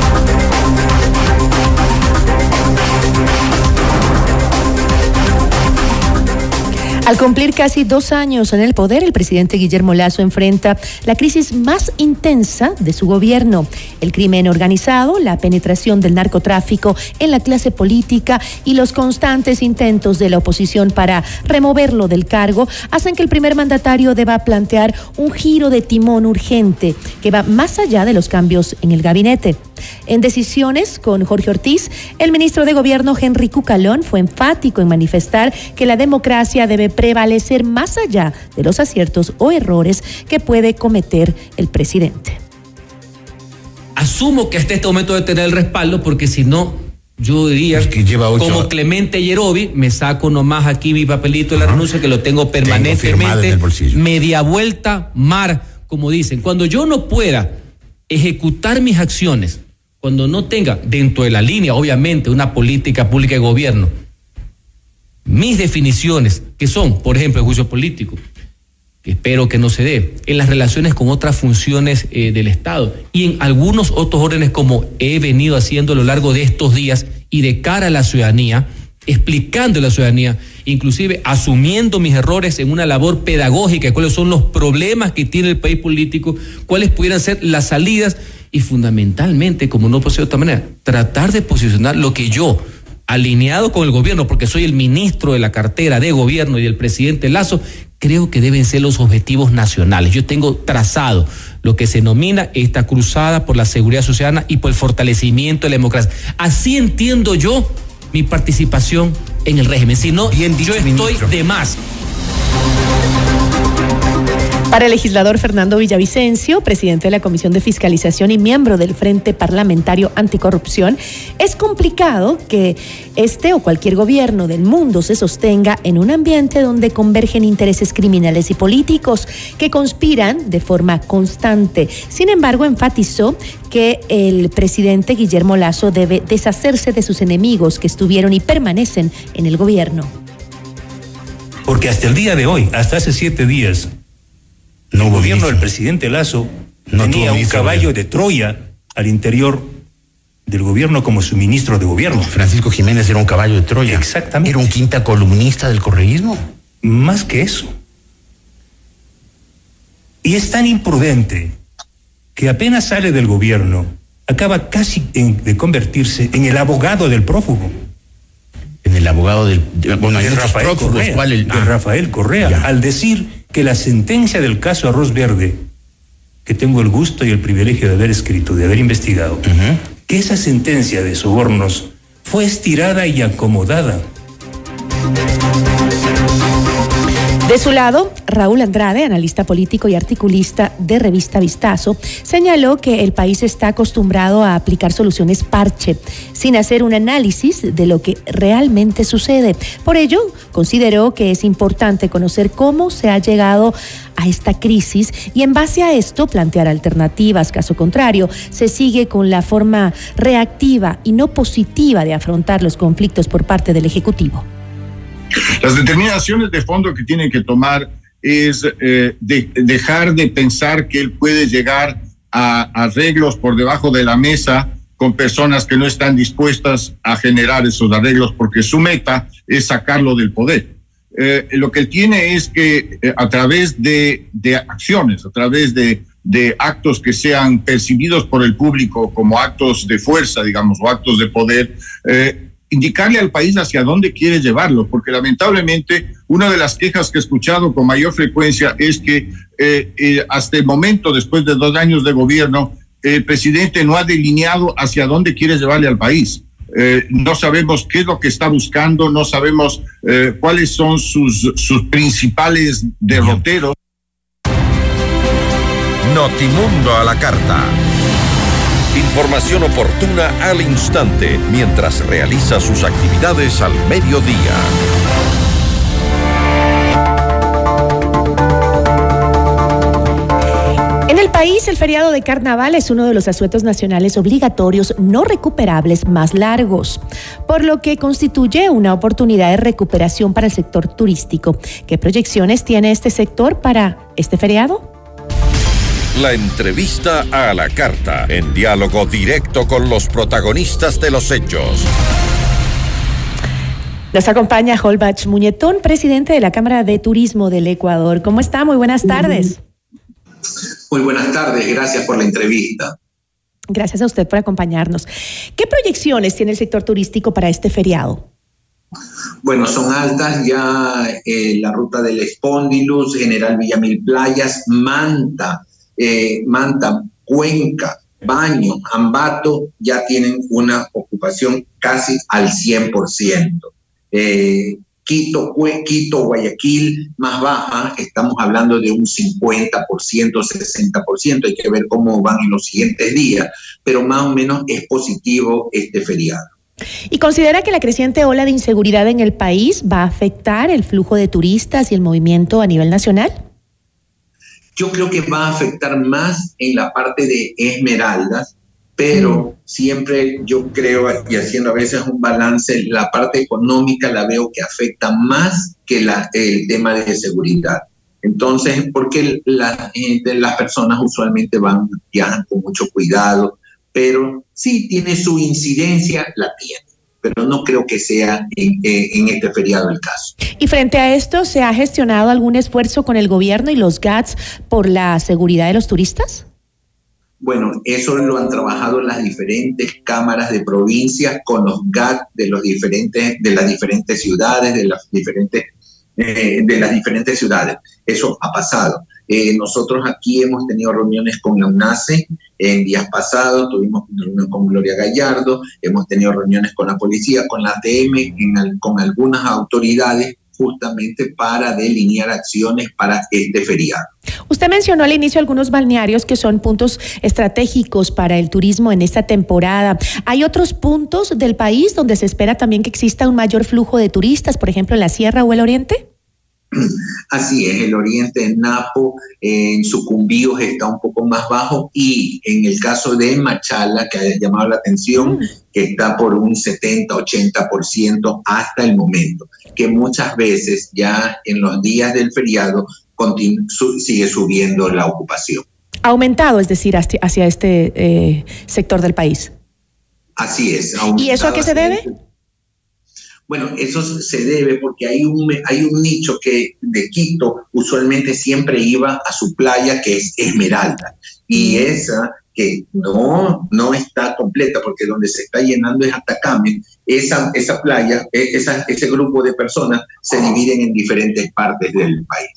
Speaker 1: Al cumplir casi dos años en el poder, el presidente Guillermo Lazo enfrenta la crisis más intensa de su gobierno. El crimen organizado, la penetración del narcotráfico en la clase política y los constantes intentos de la oposición para removerlo del cargo hacen que el primer mandatario deba plantear un giro de timón urgente que va más allá de los cambios en el gabinete. En decisiones con Jorge Ortiz, el ministro de Gobierno Henry Cucalón fue enfático en manifestar que la democracia debe prevalecer más allá de los aciertos o errores que puede cometer el presidente.
Speaker 24: asumo que hasta este momento debe tener el respaldo, porque si no, yo diría,
Speaker 25: que lleva ocho-
Speaker 24: como Clemente Yerobi, me saco nomás aquí mi papelito de la renuncia, que lo tengo permanentemente, media vuelta, mar, como dicen. Cuando yo no pueda ejecutar mis acciones, cuando no tenga dentro de la línea, obviamente, una política pública de gobierno, mis definiciones, que son, por ejemplo, el juicio político, que espero que no se dé, en las relaciones con otras funciones eh, del Estado y en algunos otros órdenes como he venido haciendo a lo largo de estos días y de cara a la ciudadanía, explicando a la ciudadanía, inclusive asumiendo mis errores en una labor pedagógica, cuáles son los problemas que tiene el país político, cuáles pudieran ser las salidas y fundamentalmente, como no ser de otra manera, tratar de posicionar lo que yo alineado con el gobierno, porque soy el ministro de la cartera de gobierno y el presidente Lazo, creo que deben ser los objetivos nacionales. Yo tengo trazado lo que se denomina esta cruzada por la seguridad ciudadana y por el fortalecimiento de la democracia. Así entiendo yo mi participación en el régimen. Si no, yo estoy de más.
Speaker 1: Para el legislador Fernando Villavicencio, presidente de la Comisión de Fiscalización y miembro del Frente Parlamentario Anticorrupción, es complicado que este o cualquier gobierno del mundo se sostenga en un ambiente donde convergen intereses criminales y políticos que conspiran de forma constante. Sin embargo, enfatizó que el presidente Guillermo Lazo debe deshacerse de sus enemigos que estuvieron y permanecen en el gobierno.
Speaker 26: Porque hasta el día de hoy, hasta hace siete días, el gobierno del presidente Lazo tenía un caballo de Troya al interior del gobierno como su ministro de gobierno.
Speaker 25: Francisco Jiménez era un caballo de Troya.
Speaker 26: Exactamente.
Speaker 25: Era un quinta columnista del correísmo.
Speaker 26: Más que eso. Y es tan imprudente que apenas sale del gobierno, acaba casi en- de convertirse en el abogado del prófugo.
Speaker 25: En el abogado del. Bueno,
Speaker 26: de
Speaker 25: muchos
Speaker 26: Rafael Correa,
Speaker 25: ¿cuál el-
Speaker 26: de
Speaker 25: ah.
Speaker 26: Rafael Correa,
Speaker 25: Ya.
Speaker 26: al decir que la sentencia del caso Arroz Verde, que tengo el gusto y el privilegio de haber escrito, de haber investigado, que esa sentencia de sobornos fue estirada y acomodada.
Speaker 1: De su lado, Raúl Andrade, analista político y articulista de revista Vistazo, señaló que el país está acostumbrado a aplicar soluciones parche, sin hacer un análisis de lo que realmente sucede. Por ello, consideró que es importante conocer cómo se ha llegado a esta crisis y en base a esto plantear alternativas. Caso contrario, se sigue con la forma reactiva y no positiva de afrontar los conflictos por parte del Ejecutivo.
Speaker 27: Las determinaciones de fondo que tienen que tomar es eh, de- dejar de pensar que él puede llegar a arreglos por debajo de la mesa con personas que no están dispuestas a generar esos arreglos porque su meta es sacarlo del poder. Eh, lo que él tiene es que eh, a través de, de acciones, a través de, de actos que sean percibidos por el público como actos de fuerza, digamos, o actos de poder, indicarle al país hacia dónde quiere llevarlo, porque lamentablemente una de las quejas que he escuchado con mayor frecuencia es que eh, eh, hasta el momento, después de dos años de gobierno, el presidente no ha delineado hacia dónde quiere llevarle al país. Eh, no sabemos qué es lo que está buscando, no sabemos cuáles son sus, sus principales derroteros.
Speaker 2: Notimundo a la carta. Información oportuna al instante mientras realiza sus actividades al mediodía.
Speaker 1: En el país, el feriado de carnaval es uno de los asuetos nacionales obligatorios no recuperables más largos, por lo que constituye una oportunidad de recuperación para el sector turístico. ¿Qué proyecciones tiene este sector para este feriado?
Speaker 2: La entrevista a la carta, en diálogo directo con los protagonistas de los hechos.
Speaker 1: Nos acompaña Holbach Muñetón, presidente de la Cámara de Turismo del Ecuador. ¿Cómo está? Muy buenas tardes.
Speaker 28: Muy buenas tardes, gracias por la entrevista.
Speaker 1: Gracias a usted por acompañarnos. ¿Qué proyecciones tiene el sector turístico para este feriado?
Speaker 28: Bueno, son altas ya eh, la ruta del Espóndilus, General Villamil Playas, Manta, eh, Manta, Cuenca, Baño, Ambato, ya tienen una ocupación casi al 100%. Eh, Quito, Quito, Guayaquil, más baja, estamos hablando de un 50%, 60%, hay que ver cómo van en los siguientes días, pero más o menos es positivo este feriado.
Speaker 1: ¿Y considera que la creciente ola de inseguridad en el país va a afectar el flujo de turistas y el movimiento a nivel nacional?
Speaker 28: Yo creo que va a afectar más en la parte de Esmeraldas, pero siempre yo creo, y haciendo a veces un balance, la parte económica la veo que afecta más que la, el tema de seguridad. Entonces, porque la las personas usualmente van, viajan con mucho cuidado, pero sí tiene su incidencia, la tiene pero no creo que sea en, en, este feriado el caso.
Speaker 1: Y frente a esto, ¿se ha gestionado algún esfuerzo con el gobierno y los GATS por la seguridad de los turistas?
Speaker 28: Bueno, eso lo han trabajado las diferentes cámaras de provincia con los GAT de los diferentes de las diferentes ciudades, de las diferentes eh, de las diferentes ciudades. Eso ha pasado. Eh, nosotros aquí hemos tenido reuniones con la UNACE en días pasados, tuvimos reunión con Gloria Gallardo, hemos tenido reuniones con la policía, con la ATM, con algunas autoridades justamente para delinear acciones para este feriado.
Speaker 1: Usted mencionó al inicio algunos balnearios que son puntos estratégicos para el turismo en esta temporada. ¿Hay otros puntos del país donde se espera también que exista un mayor flujo de turistas, por ejemplo en la sierra o el oriente?
Speaker 28: Así es, el oriente de Napo, en Sucumbíos está un poco más bajo y en el caso de Machala, que ha llamado la atención, mm. que está por un 70-80% hasta el momento, que muchas veces ya en los días del feriado sigue subiendo la ocupación.
Speaker 1: Ha aumentado, es decir, hacia este eh, sector del país.
Speaker 28: Así es.
Speaker 1: ¿Y eso a qué se debe?
Speaker 28: Bueno, eso se debe porque hay un, hay un nicho que de Quito usualmente siempre iba a su playa que es Esmeralda y mm. esa que no, no está completa porque donde se está llenando es Atacame, esa, esa playa, e, esa, ese grupo de personas se dividen en diferentes partes del país.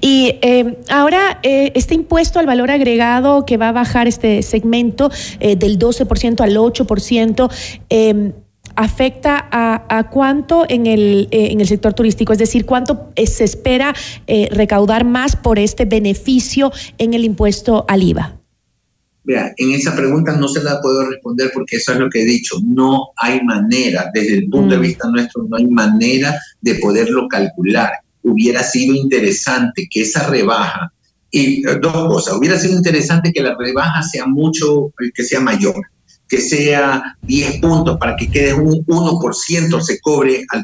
Speaker 1: Y eh, ahora, eh, este impuesto al valor agregado que va a bajar este segmento eh, del 12% al 8%, afecta a, cuánto en el, eh, en el sector turístico, es decir, cuánto eh, se espera eh, recaudar más por este beneficio en el impuesto al IVA.
Speaker 28: Vea, en esa pregunta no se la puedo responder porque eso es lo que he dicho. No hay manera, desde el punto de mm. vista nuestro, no hay manera de poderlo calcular. Hubiera sido interesante que esa rebaja, y dos cosas, hubiera sido interesante que la rebaja sea mucho, que sea mayor que sea 10 puntos para que quede un 1% se cobre al,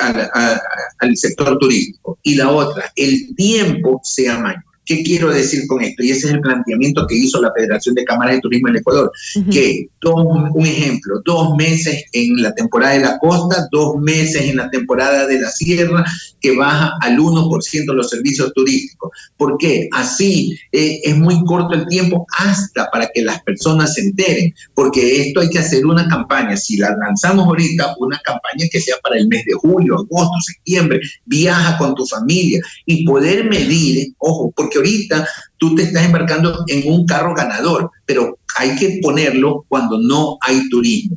Speaker 28: al, al, sector turístico. Y la otra, el tiempo sea mayor. ¿Qué quiero decir con esto? Y ese es el planteamiento que hizo la Federación de Cámaras de Turismo en Ecuador, que un ejemplo, dos meses en la temporada de la costa, dos meses en la temporada de la sierra, que baja al 1% los servicios turísticos. ¿Por qué? Así eh, es muy corto el tiempo hasta para que las personas se enteren, porque esto hay que hacer una campaña. Si la lanzamos ahorita, una campaña que sea para el mes de julio, agosto, septiembre, viaja con tu familia y poder medir, ojo, porque ahorita tú te estás embarcando en un carro ganador, pero hay que ponerlo cuando no hay turismo.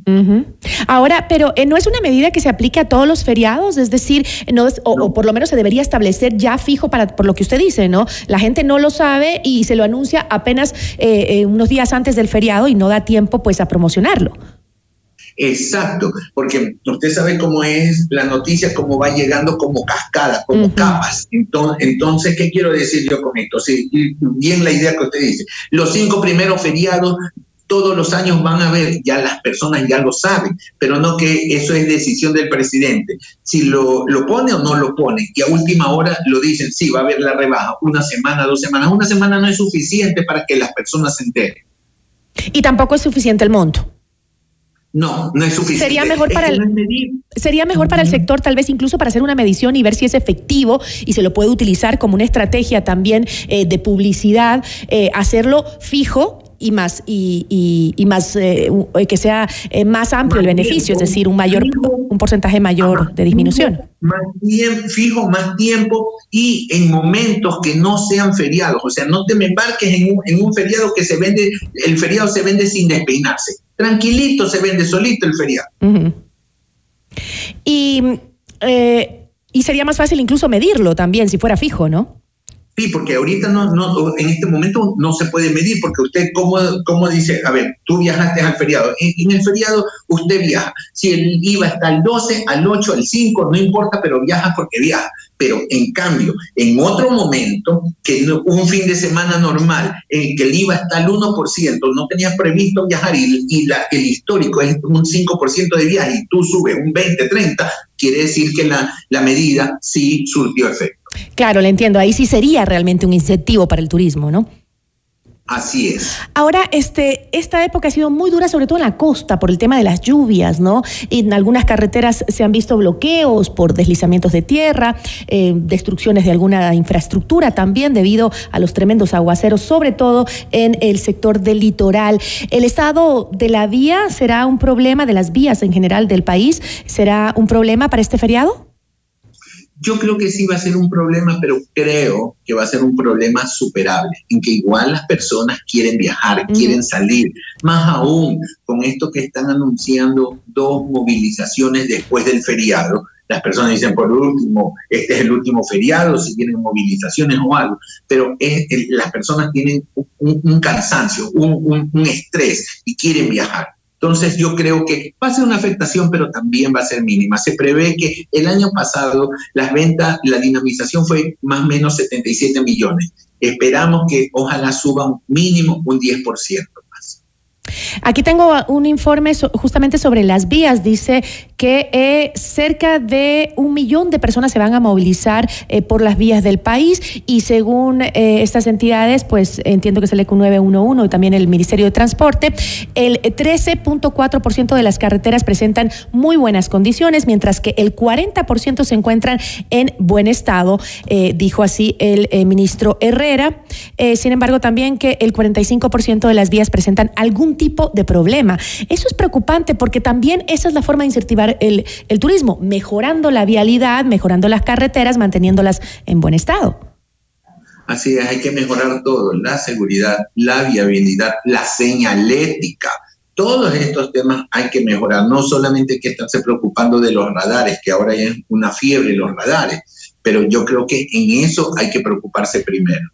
Speaker 1: Ahora, pero eh, no es una medida que se aplique a todos los feriados, es decir, no, o, por lo menos se debería establecer ya fijo para por lo que usted dice, ¿no? La gente no lo sabe y se lo anuncia apenas eh, eh, unos días antes del feriado y no da tiempo pues a promocionarlo.
Speaker 28: Exacto, porque usted sabe cómo es la noticia, cómo va llegando como cascada, como capas. Entonces, entonces, ¿qué quiero decir yo con esto? Sí, bien la idea que usted dice. Los cinco primeros feriados todos los años van a ver, ya las personas ya lo saben, pero no que eso es decisión del presidente. Si lo, lo pone o no lo pone, y a última hora lo dicen, sí, va a haber la rebaja, una semana, dos semanas. Una semana no es suficiente para que las personas se enteren.
Speaker 1: Y tampoco es suficiente el monto.
Speaker 28: No, no es suficiente.
Speaker 1: Sería mejor para el, sería mejor para el sector, tal vez incluso para hacer una medición y ver si es efectivo y se lo puede utilizar como una estrategia también eh, de publicidad, eh, hacerlo fijo y más y, y, más eh, que sea más amplio el beneficio, es decir, un mayor un porcentaje mayor de disminución.
Speaker 28: Más tiempo, fijo más tiempo y en momentos que no sean feriados, o sea, no te me embarques en un, en un feriado que se vende, el feriado se vende sin despeinarse tranquilito se vende solito el feriado.
Speaker 1: y, eh, y sería más fácil incluso medirlo también si fuera fijo, ¿no?
Speaker 28: Sí, porque ahorita no, no, en este momento no se puede medir, porque usted, ¿cómo, cómo dice? A ver, tú viajaste al feriado. En, en, el feriado usted viaja. Si el IVA está al 12, al 8, al 5, no importa, pero viaja porque viaja. Pero en cambio, en otro momento, que un fin de semana normal, en el que el IVA está al 1%, no tenías previsto viajar y, el histórico es un 5% de viaje y tú subes un 20, 30, quiere decir que la, la medida sí surtió efecto.
Speaker 1: Claro, le entiendo. Ahí sí sería realmente un incentivo para el turismo, ¿no?
Speaker 28: Así es.
Speaker 1: Ahora, este, esta época ha sido muy dura, sobre todo en la costa, por el tema de las lluvias, ¿no? En algunas carreteras se han visto bloqueos por deslizamientos de tierra, eh, destrucciones de alguna infraestructura también debido a los tremendos aguaceros, sobre todo en el sector del litoral. ¿El estado de la vía será un problema, de las vías en general del país, será un problema para este feriado?
Speaker 28: Yo creo que sí va a ser un problema, pero creo que va a ser un problema superable, en que igual las personas quieren viajar, mm. quieren salir, más aún con esto que están anunciando dos movilizaciones después del feriado. Las personas dicen, por último, este es el último feriado, si tienen movilizaciones o algo, pero es, las personas tienen un, un cansancio, un, un estrés y quieren viajar. Entonces yo creo que va a ser una afectación, pero también va a ser mínima. Se prevé que el año pasado las ventas, la dinamización fue más o menos 77 millones. Esperamos que ojalá suba un mínimo un 10%.
Speaker 1: Aquí tengo un informe justamente sobre las vías. Dice que eh, cerca de un millón de personas se van a movilizar eh, por las vías del país y según eh, estas entidades, pues entiendo que es el ECU 911 y también el Ministerio de Transporte, el 13.4% de las carreteras presentan muy buenas condiciones, mientras que el 40% se encuentran en buen estado, dijo así el ministro Herrera. sin embargo, también que el 45% de las vías presentan algún tipo de problema. Eso es preocupante porque también esa es la forma de incentivar el, turismo, mejorando la vialidad, mejorando las carreteras, manteniéndolas en buen estado.
Speaker 28: Así es, hay que mejorar todo, la seguridad, la viabilidad, la señalética. Todos estos temas hay que mejorar, no solamente hay que estarse preocupando de los radares, que ahora es una fiebre los radares, pero yo creo que en eso hay que preocuparse primero.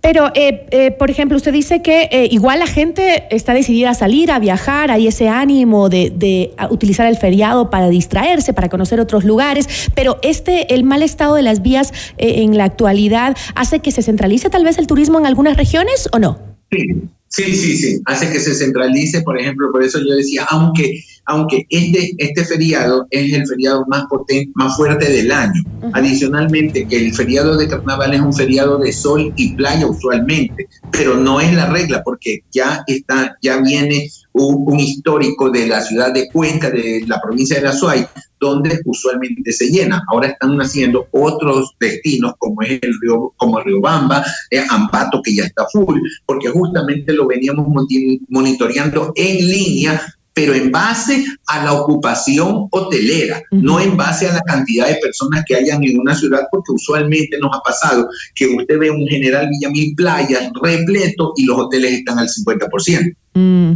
Speaker 1: Pero, eh, eh, por ejemplo, usted dice que eh, igual la gente está decidida a salir, a viajar, hay ese ánimo de, utilizar el feriado para distraerse, para conocer otros lugares, pero este, el mal estado de las vías en la actualidad hace que se centralice tal vez el turismo en algunas regiones o no?
Speaker 28: Sí, sí, sí, sí. hace que se centralice, por ejemplo, por eso yo decía, aunque aunque este, este feriado es el feriado más potente, más fuerte del año. Adicionalmente, que el feriado de carnaval es un feriado de sol y playa usualmente, pero no es la regla porque ya está, ya viene un, un histórico de la ciudad de Cuenca, de la provincia de La Suay, donde usualmente se llena. Ahora están haciendo otros destinos como es el río, como el río Bamba, eh, Ampato que ya está full, porque justamente lo veníamos monitoreando en línea pero en base a la ocupación hotelera, uh -huh. no en base a la cantidad de personas que hayan en una ciudad, porque usualmente nos ha pasado que usted ve un General Villamil Playa repleto y los hoteles están al 50%.
Speaker 1: Mm.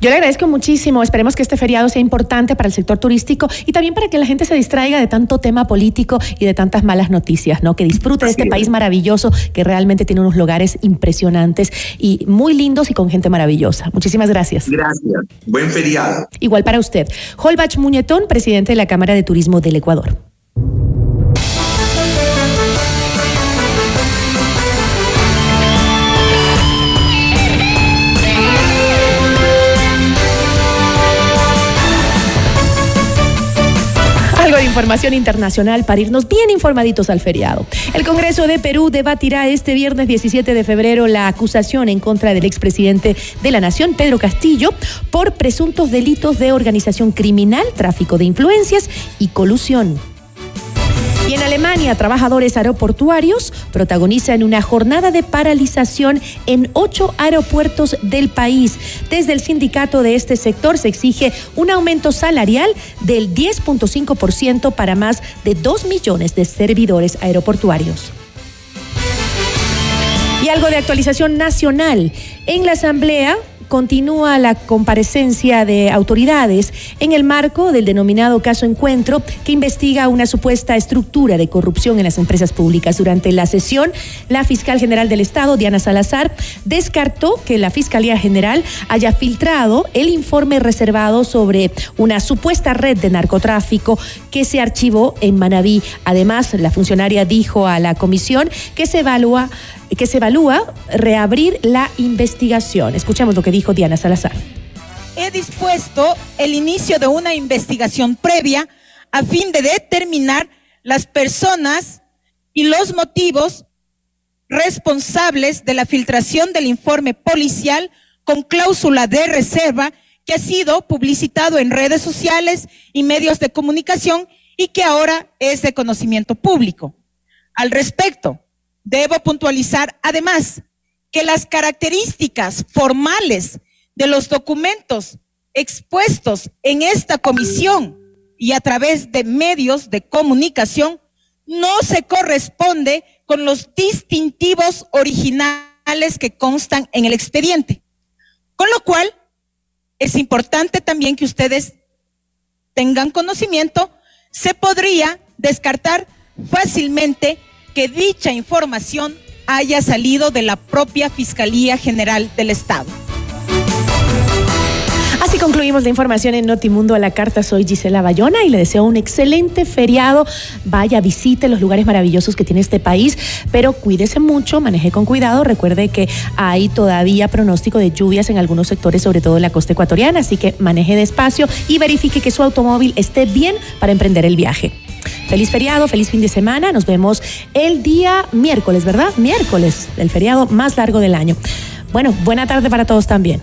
Speaker 1: Yo le agradezco muchísimo. Esperemos que este feriado sea importante para el sector turístico y también para que la gente se distraiga de tanto tema político y de tantas malas noticias, ¿no? Que disfrute de este país maravilloso que realmente tiene unos lugares impresionantes y muy lindos y con gente maravillosa. Muchísimas gracias.
Speaker 28: Gracias. Buen feriado.
Speaker 1: Igual para usted. Holbach Muñetón, presidente de la Cámara de Turismo del Ecuador. Información internacional para irnos bien informaditos al feriado. El Congreso de Perú debatirá este viernes 17 de febrero la acusación en contra del expresidente de la Nación, Pedro Castillo, por presuntos delitos de organización criminal, tráfico de influencias y colusión. Y en Alemania, trabajadores aeroportuarios protagonizan una jornada de paralización en ocho aeropuertos del país. Desde el sindicato de este sector se exige un aumento salarial del 10.5% para más de 2 millones de servidores aeroportuarios. Y algo de actualización nacional. En la Asamblea continúa la comparecencia de autoridades en el marco del denominado caso Encuentro, que investiga una supuesta estructura de corrupción en las empresas públicas. Durante la sesión, la fiscal general del Estado, Diana Salazar, descartó que la Fiscalía General haya filtrado el informe reservado sobre una supuesta red de narcotráfico que se archivó en Manabí. Además, la funcionaria dijo a la comisión que se evalúa que se evalúa reabrir la investigación. Escuchamos lo que dijo Diana Salazar.
Speaker 29: He dispuesto el inicio de una investigación previa a fin de determinar las personas y los motivos responsables de la filtración del informe policial con cláusula de reserva que ha sido publicitado en redes sociales y medios de comunicación y que ahora es de conocimiento público. Al respecto, Debo puntualizar además que las características formales de los documentos expuestos en esta comisión y a través de medios de comunicación no se corresponde con los distintivos originales que constan en el expediente. Con lo cual, es importante también que ustedes tengan conocimiento, se podría descartar fácilmente que dicha información haya salido de la propia Fiscalía General del Estado.
Speaker 1: Así concluimos la información en Notimundo a la carta. Soy Gisela Bayona y le deseo un excelente feriado. Vaya, visite los lugares maravillosos que tiene este país, pero cuídese mucho, maneje con cuidado. Recuerde que hay todavía pronóstico de lluvias en algunos sectores, sobre todo en la costa ecuatoriana, así que maneje despacio y verifique que su automóvil esté bien para emprender el viaje. Feliz feriado, feliz fin de semana. Nos vemos el día miércoles, ¿verdad? Miércoles, el feriado más largo del año. Bueno, buena tarde para todos también.